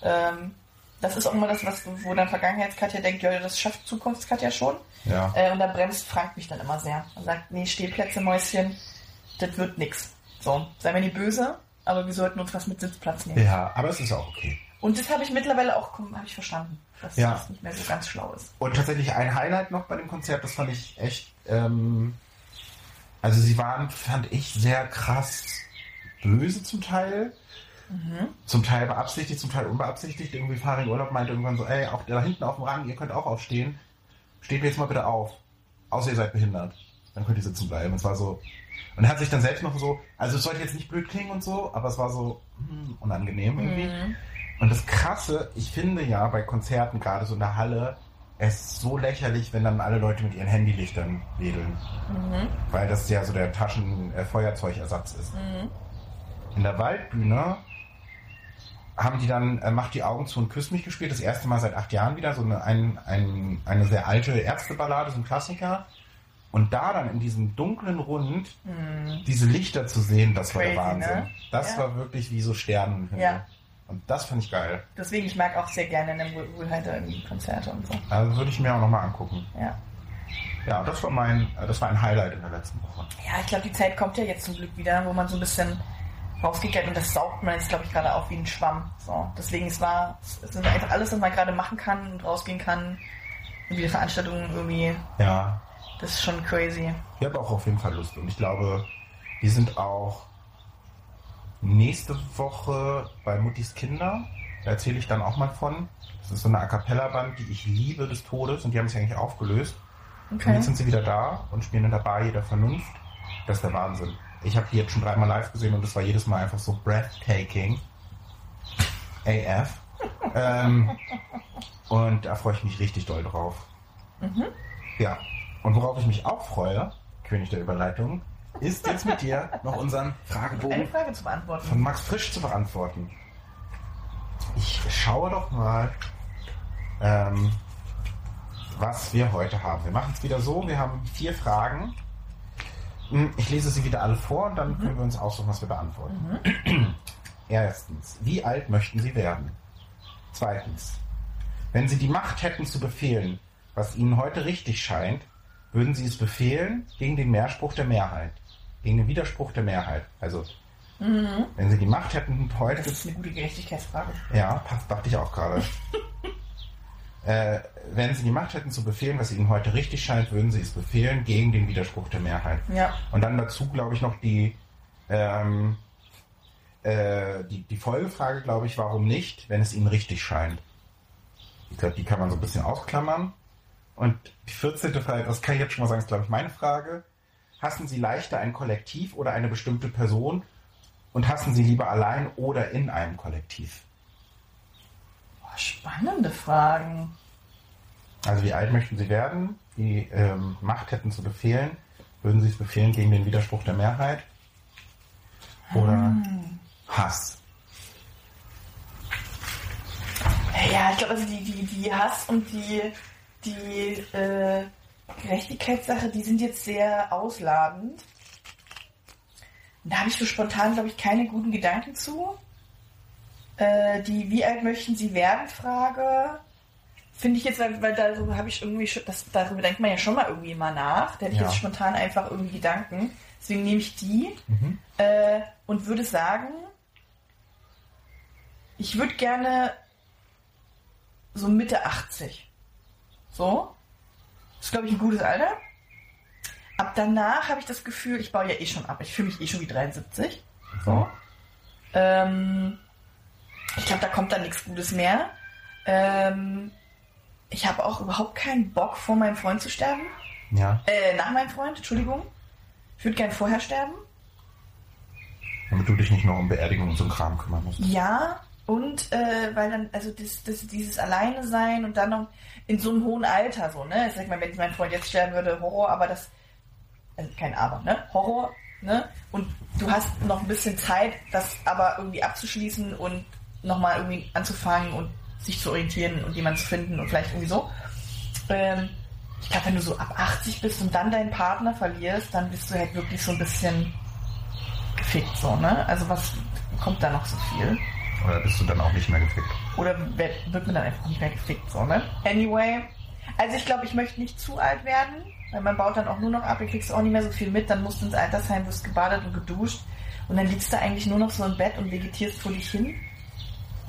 ähm, das ist auch immer das, was, wo dann Vergangenheitskatja denkt, ja, das schafft Zukunftskatja schon. Ja. Äh, und da bremst Frank mich dann immer sehr. Und sagt, nee, Stehplätze, Mäuschen, das wird nix. So, sei mir nicht böse, aber wir sollten uns was mit Sitzplatz nehmen. Ja, aber es ist auch okay. Und das habe ich mittlerweile auch, habe ich verstanden, dass Ja. das nicht mehr so ganz schlau ist. Und tatsächlich ein Highlight noch bei dem Konzert, das fand ich echt, ähm, also sie waren, fand ich, sehr krass böse zum Teil. Zum Teil beabsichtigt, zum Teil unbeabsichtigt. Irgendwie Farin Urlaub meinte irgendwann so, ey, auch da hinten auf dem Rang, ihr könnt auch aufstehen. Steht jetzt mal bitte auf. Außer ihr seid behindert. Dann könnt ihr sitzen bleiben. Es war so. Und er hat sich dann selbst noch so, also es sollte jetzt nicht blöd klingen und so, aber es war so hm, unangenehm irgendwie. Mhm. Und das Krasse, ich finde ja bei Konzerten, gerade so in der Halle, es ist so lächerlich, wenn dann alle Leute mit ihren Handylichtern wedeln. Mhm. Weil das ja so der Taschen-Feuerzeugersatz ist. Mhm. In der Waldbühne haben die dann äh, Mach die Augen zu und Küss mich gespielt. Das erste Mal seit acht Jahren wieder. So eine, ein, ein, eine sehr alte Ärzteballade, so ein Klassiker. Und da dann in diesem dunklen Rund Mhm. diese Lichter zu sehen, das war der Crazy, Wahnsinn. ne? Das Ja. war wirklich wie so Sternenhimmel. Ja. Und das fand ich geil. Deswegen, ich mag auch sehr gerne eine Wohlhalter irgendwie Konzerte und so. Also würde ich mir auch nochmal angucken. Ja. Ja, das war mein, das war ein Highlight in der letzten Woche. Ja, ich glaube, die Zeit kommt ja jetzt zum Glück wieder, wo man so ein bisschen rausgeht und das saugt man jetzt, glaube ich, gerade auf wie ein Schwamm. So. Deswegen, es war, es ist einfach alles, was man gerade machen kann und rausgehen kann. Und wieder Veranstaltungen irgendwie, Ja, das ist schon crazy. ich habe auch auf jeden Fall Lust. Und ich glaube, die sind auch nächste Woche bei Muttis Kinder. Da erzähle ich dann auch mal von. Das ist so eine A Cappella-Band, die ich liebe des Todes und die haben sich eigentlich aufgelöst. Und Okay. jetzt sind sie wieder da und spielen in der Bar jeder Vernunft. Das ist der Wahnsinn. Ich habe die jetzt schon dreimal live gesehen und es war jedes Mal einfach so breathtaking. AF. ähm, und da freue ich mich richtig doll drauf. Ja. Und worauf ich mich auch freue, König der Überleitung, ist jetzt mit dir noch unseren Eine Fragebogen Frage zu beantworten. von Max Frisch zu beantworten. Ich schaue doch mal, ähm, was wir heute haben. Wir machen es wieder so, wir haben vier Fragen. Hm, Ich lese sie wieder alle vor und dann können wir uns aussuchen, was wir beantworten. Erstens, wie alt möchten Sie werden? Zweitens, wenn Sie die Macht hätten zu befehlen, was Ihnen heute richtig scheint, würden Sie es befehlen gegen den Mehrspruch der Mehrheit, gegen den Widerspruch der Mehrheit. Also, wenn Sie die Macht hätten heute Das ist eine gute Gerechtigkeitsfrage. ja, passt, dachte ich auch gerade. äh, wenn Sie die Macht hätten zu befehlen, was Ihnen heute richtig scheint, würden Sie es befehlen gegen den Widerspruch der Mehrheit. Ja. Und dann dazu, glaube ich, noch die, ähm, äh, die, die Folgefrage, glaube ich, warum nicht, wenn es Ihnen richtig scheint. Ich glaube, die kann man so ein bisschen ausklammern. Und die 14. Frage, das kann ich jetzt schon mal sagen, ist, glaube ich, meine Frage. Hassen Sie leichter ein Kollektiv oder eine bestimmte Person? Und hassen Sie lieber allein oder in einem Kollektiv? Boah, spannende Fragen. Also wie alt möchten Sie werden? Die ähm, Macht hätten zu befehlen. Würden Sie es befehlen gegen den Widerspruch der Mehrheit? Oder Hass? Ja, ich glaube, also die, die, die Hass und die, die äh, Gerechtigkeitssache, die sind jetzt sehr ausladend. Und da habe ich so spontan, glaube ich, keine guten Gedanken zu. Äh, die Wie alt möchten Sie werden? Frage. Finde ich jetzt, weil, weil darüber habe ich irgendwie schon, das, darüber denkt man ja schon mal irgendwie mal nach. Da hätte ich Ja. jetzt spontan einfach irgendwie Gedanken. Deswegen nehme ich die Mhm. äh, und würde sagen, ich würde gerne so Mitte 80. So. Das ist, glaube ich, ein gutes Alter. Ab danach habe ich das Gefühl, ich baue ja eh schon ab. Ich fühle mich eh schon wie 73. So. Ähm, ich glaube, da kommt dann nichts Gutes mehr. Ähm, ich habe auch überhaupt keinen Bock, vor meinem Freund zu sterben. Ja, Äh, nach meinem Freund, Entschuldigung. Ich würde gern vorher sterben. damit du dich nicht noch um Beerdigung und so Kram kümmern musst. Ja, Und äh, weil dann, also das, das, dieses Alleine sein und dann noch in so einem hohen Alter so, ne? Sag mal, wenn mein Freund jetzt sterben würde, Horror, aber das, also kein Aber, ne? Horror, ne? Und du hast noch ein bisschen Zeit, das aber irgendwie abzuschließen und nochmal irgendwie anzufangen und sich zu orientieren und jemanden zu finden und vielleicht irgendwie so. Ähm, ich glaube, wenn du so ab 80 bist und dann deinen Partner verlierst, dann bist du halt wirklich so ein bisschen gefickt so, ne? Also was kommt da noch so viel? Oder bist du dann auch nicht mehr gefickt? Oder wird man dann einfach nicht mehr gefickt, so, ne? Anyway, also ich glaube, ich möchte nicht zu alt werden, weil man baut dann auch nur noch ab, du kriegst auch nicht mehr so viel mit, dann musst du ins Altersheim, wirst gebadet und geduscht und dann liegst du eigentlich nur noch so im Bett und vegetierst vor dich hin.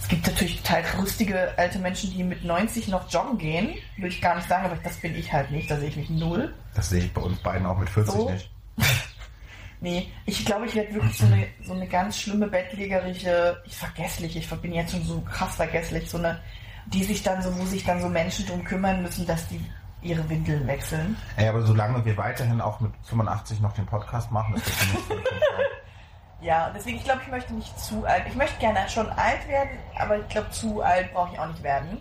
Es gibt natürlich total lustige alte Menschen, die mit 90 noch joggen gehen. Will ich gar nicht sagen, aber das bin ich halt nicht. Da sehe ich mich null. Das sehe ich bei uns beiden auch mit 40 So? nicht. Nee, ich glaube, ich werde wirklich so eine, so eine ganz schlimme bettlägerische, ich vergesslich, ich bin jetzt schon so krass vergesslich, so eine, die sich dann so, wo sich dann so Menschen drum kümmern müssen, dass die ihre Windeln wechseln. Ey, aber solange wir weiterhin auch mit 85 noch den Podcast machen, ist das vollkommen fein. Ja, deswegen, ich glaube, ich möchte nicht zu alt. Ich möchte gerne schon alt werden, aber ich glaube, zu alt brauche ich auch nicht werden.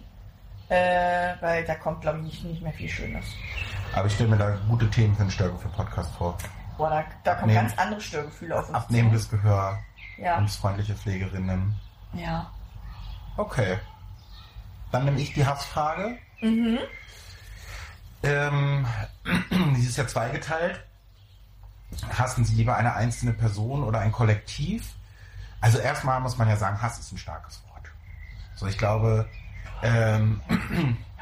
Äh, weil da kommt, glaube ich, nicht, nicht mehr viel Schönes. Aber ich stelle mir da gute Themen für einen Stärke für Podcast vor. Boah, da, da kommen ganz andere Störgefühle auf uns Abnehmendes Gehör, zu. Ja. freundliche Pflegerinnen. ja. Okay. Dann nehme ich die Hassfrage. Mhm. Ähm, die ist ja zweigeteilt. Hassen Sie lieber eine einzelne Person oder ein Kollektiv? Also erstmal muss man ja sagen, Hass ist ein starkes Wort. So, ich glaube, ähm,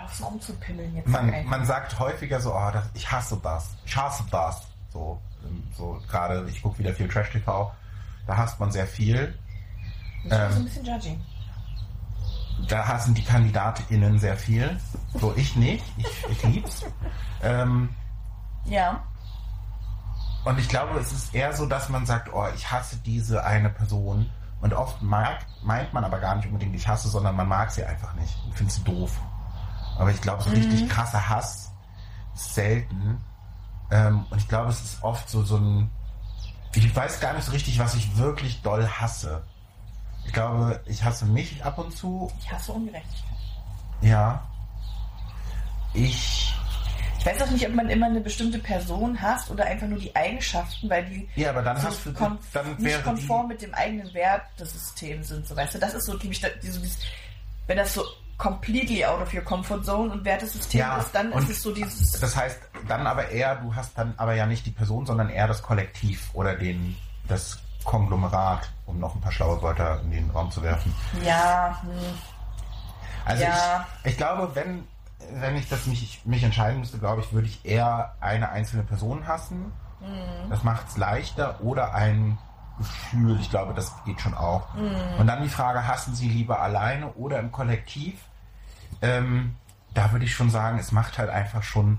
auf so rumzupimmeln jetzt. man, man sagt häufiger so, oh, das, ich hasse das, ich hasse das. So, ähm, so gerade, ich gucke wieder viel Trash-TV, da hasst man sehr viel. Ich bin so ähm, ein bisschen judgy. Da hassen die KandidatInnen sehr viel. So, ich nicht, ich, ich lieb's. Ähm, Ja. Und ich glaube, es ist eher so, dass man sagt, oh, ich hasse diese eine Person. Und oft mag, meint man aber gar nicht unbedingt, ich hasse, sondern man mag sie einfach nicht und findet sie doof. Aber ich glaube, so richtig krasser Hass ist selten. Ähm, und ich glaube, es ist oft so, so ein. Ich weiß gar nicht so richtig, was ich wirklich doll hasse. Ich glaube, ich hasse mich ab und zu. Ich hasse Ungerechtigkeit. Ja. Ich. Ich weiß auch nicht, ob man immer eine bestimmte Person hasst oder einfach nur die Eigenschaften, weil die Ja, aber dann so hast du. kon Dann nicht konform mit dem eigenen Wertesystem sind. So, weißt du, das ist so typisch, da- diese, dieses, wenn das so completely out of your comfort zone und Wertesystem Ja, ist, dann ist es so dieses. Das heißt, dann aber eher, du hast dann aber ja nicht die Person, sondern eher das Kollektiv oder den, das Konglomerat, um noch ein paar schlaue Wörter in den Raum zu werfen. Ja, hm, Also Ja. ich, ich glaube, wenn, wenn ich das mich, mich entscheiden müsste, glaube ich, würde ich eher eine einzelne Person hassen. Mhm. Das macht es leichter oder ein Gefühl. Ich glaube, das geht schon auch. Mhm. Und dann die Frage, hassen Sie lieber alleine oder im Kollektiv? Ähm, da würde ich schon sagen, es macht halt einfach schon,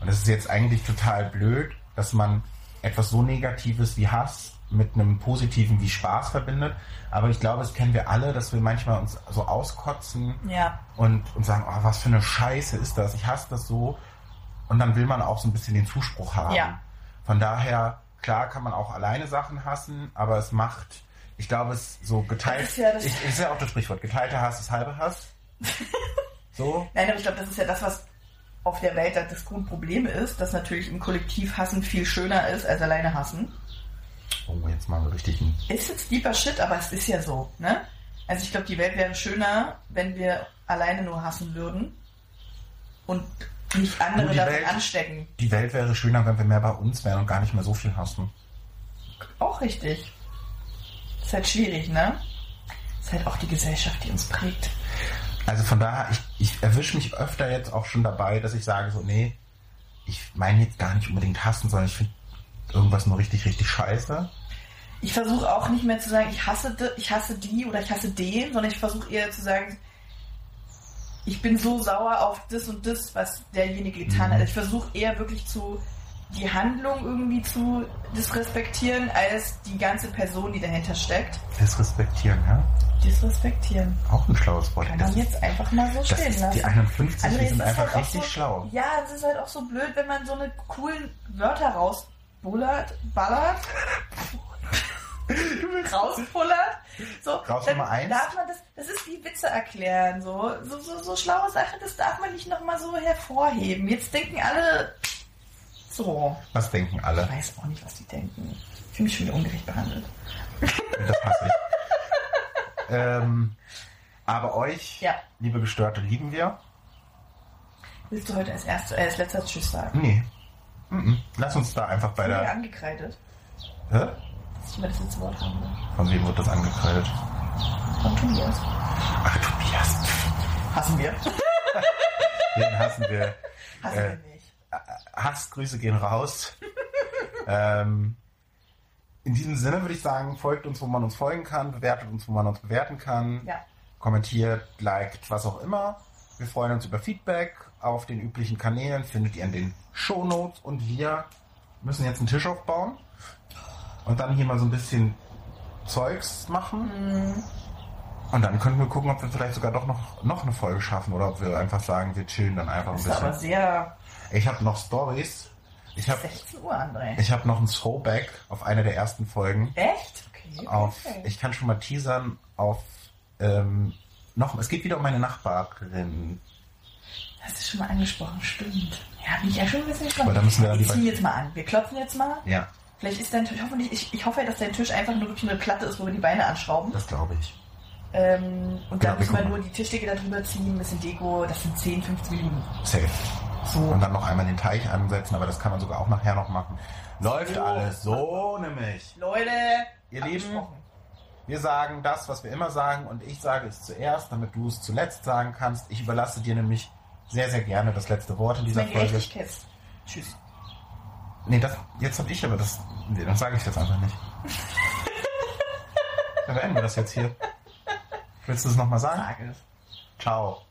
und das ist jetzt eigentlich total blöd, dass man etwas so Negatives wie Hass mit einem Positiven wie Spaß verbindet. Aber ich glaube, das kennen wir alle, dass wir manchmal uns so auskotzen ja. und, und sagen, oh, was für eine Scheiße ist das, ich hasse das so. Und dann will man auch so ein bisschen den Zuspruch haben. Ja. Von daher, klar kann man auch alleine Sachen hassen, aber es macht, ich glaube, es so geteilt, Das ist ja das- ich, ist ja auch das Sprichwort, geteilter Hass ist halber Hass. so, Nein, aber ich glaube, das ist ja das, was auf der Welt das Grundproblem ist, dass natürlich im Kollektiv hassen viel schöner ist als alleine hassen. oh, jetzt mal so richtig ein, Ist jetzt deeper Shit, aber es ist ja so, ne? Also ich glaube, die Welt wäre schöner, wenn wir alleine nur hassen würden und nicht andere davon Welt- anstecken. die Welt wäre schöner, wenn wir mehr bei uns wären und gar nicht mehr so viel hassen. Auch richtig. Ist halt schwierig, ne? Ist halt auch die Gesellschaft, die uns prägt. Also von daher, ich, ich erwische mich öfter jetzt auch schon dabei, dass ich sage so, nee, ich meine jetzt gar nicht unbedingt hassen, sondern ich finde irgendwas nur richtig, richtig scheiße. Ich versuche auch nicht mehr zu sagen, ich hasse, ich hasse die oder ich hasse den, sondern ich versuche eher zu sagen, ich bin so sauer auf das und das, was derjenige getan Mhm. hat. Ich versuche eher wirklich zu die Handlung irgendwie zu disrespektieren, als die ganze Person, die dahinter steckt. Disrespektieren, ja? Disrespektieren. Auch ein schlaues Wort. Kann Das man ist- jetzt einfach mal so stehen lassen. die 51 André, die es sind einfach halt richtig so, schlau. Ja, es ist halt auch so blöd, wenn man so eine coolen Wörter rausbullert, ballert, rauspullert So, Raus Nummer eins. darf man das, das ist wie Witze erklären, so, so, so, so schlaue Sachen, das darf man nicht nochmal so hervorheben. Jetzt denken alle so. Was denken Ich alle? weiß auch nicht, was die denken. Ich fühle mich schon wieder ungerecht behandelt. Das hasse ich. ähm, aber euch, Ja. liebe Gestörte, lieben wir. Willst du heute als erstes, äh, als letzter Tschüss sagen? Nee. Mhm. Lass uns da einfach bei der. angekreidet, Hä? Ich mal das letzte Wort haben will. Von wem wird das angekreidet? Von Tobias. Ach, Tobias. Hassen wir. Den hassen wir. Hassen Äh, wir nicht. Hassgrüße gehen raus. ähm, in diesem Sinne würde ich sagen, folgt uns, wo man uns folgen kann, bewertet uns, wo man uns bewerten kann, Ja. kommentiert, liked, was auch immer. Wir freuen uns über Feedback auf den üblichen Kanälen, findet ihr in den Shownotes und wir müssen jetzt einen Tisch aufbauen und dann hier mal so ein bisschen Zeugs machen. Mhm. Und dann können wir gucken, ob wir vielleicht sogar doch noch, noch eine Folge schaffen oder ob wir einfach sagen, wir chillen dann einfach ein Das ist aber bisschen. sehr Ich habe noch Stories. Ich habe 16 Uhr, André. ich habe noch ein Throwback auf eine der ersten Folgen. Echt? Okay. Auf, okay. ich kann schon mal teasern auf ähm, noch. Es geht wieder um meine Nachbarin. Hast du schon mal angesprochen, stimmt. Ja, bin ich ja schon ein bisschen gespannt. Aber da müssen wir wir ziehen jetzt mal an. Wir klopfen jetzt mal. Ja, Vielleicht ist dein Tisch, hoffentlich, ich, ich hoffe, dass dein Tisch einfach nur wirklich eine Platte ist, wo wir die Beine anschrauben. das glaube ich. Ähm, und dann müssen wir gucken. nur die Tischdecke darüber ziehen, ein bisschen Deko. Das sind 10, 15 Minuten. Safe. So. Und dann noch einmal den Teich ansetzen, aber das kann man sogar auch nachher noch machen. Läuft So. alles so nämlich. Leute, Ihr Lieben, wir sagen das, was wir immer sagen und ich sage es zuerst, damit du es zuletzt sagen kannst. Ich überlasse dir nämlich sehr, sehr gerne das letzte Wort in dieser Folge. Tschüss. Nee, das, jetzt habe ich aber das. Nee, dann sage ich jetzt einfach nicht. Dann beenden wir das jetzt hier. Willst du es nochmal sagen? Sag es. Ciao.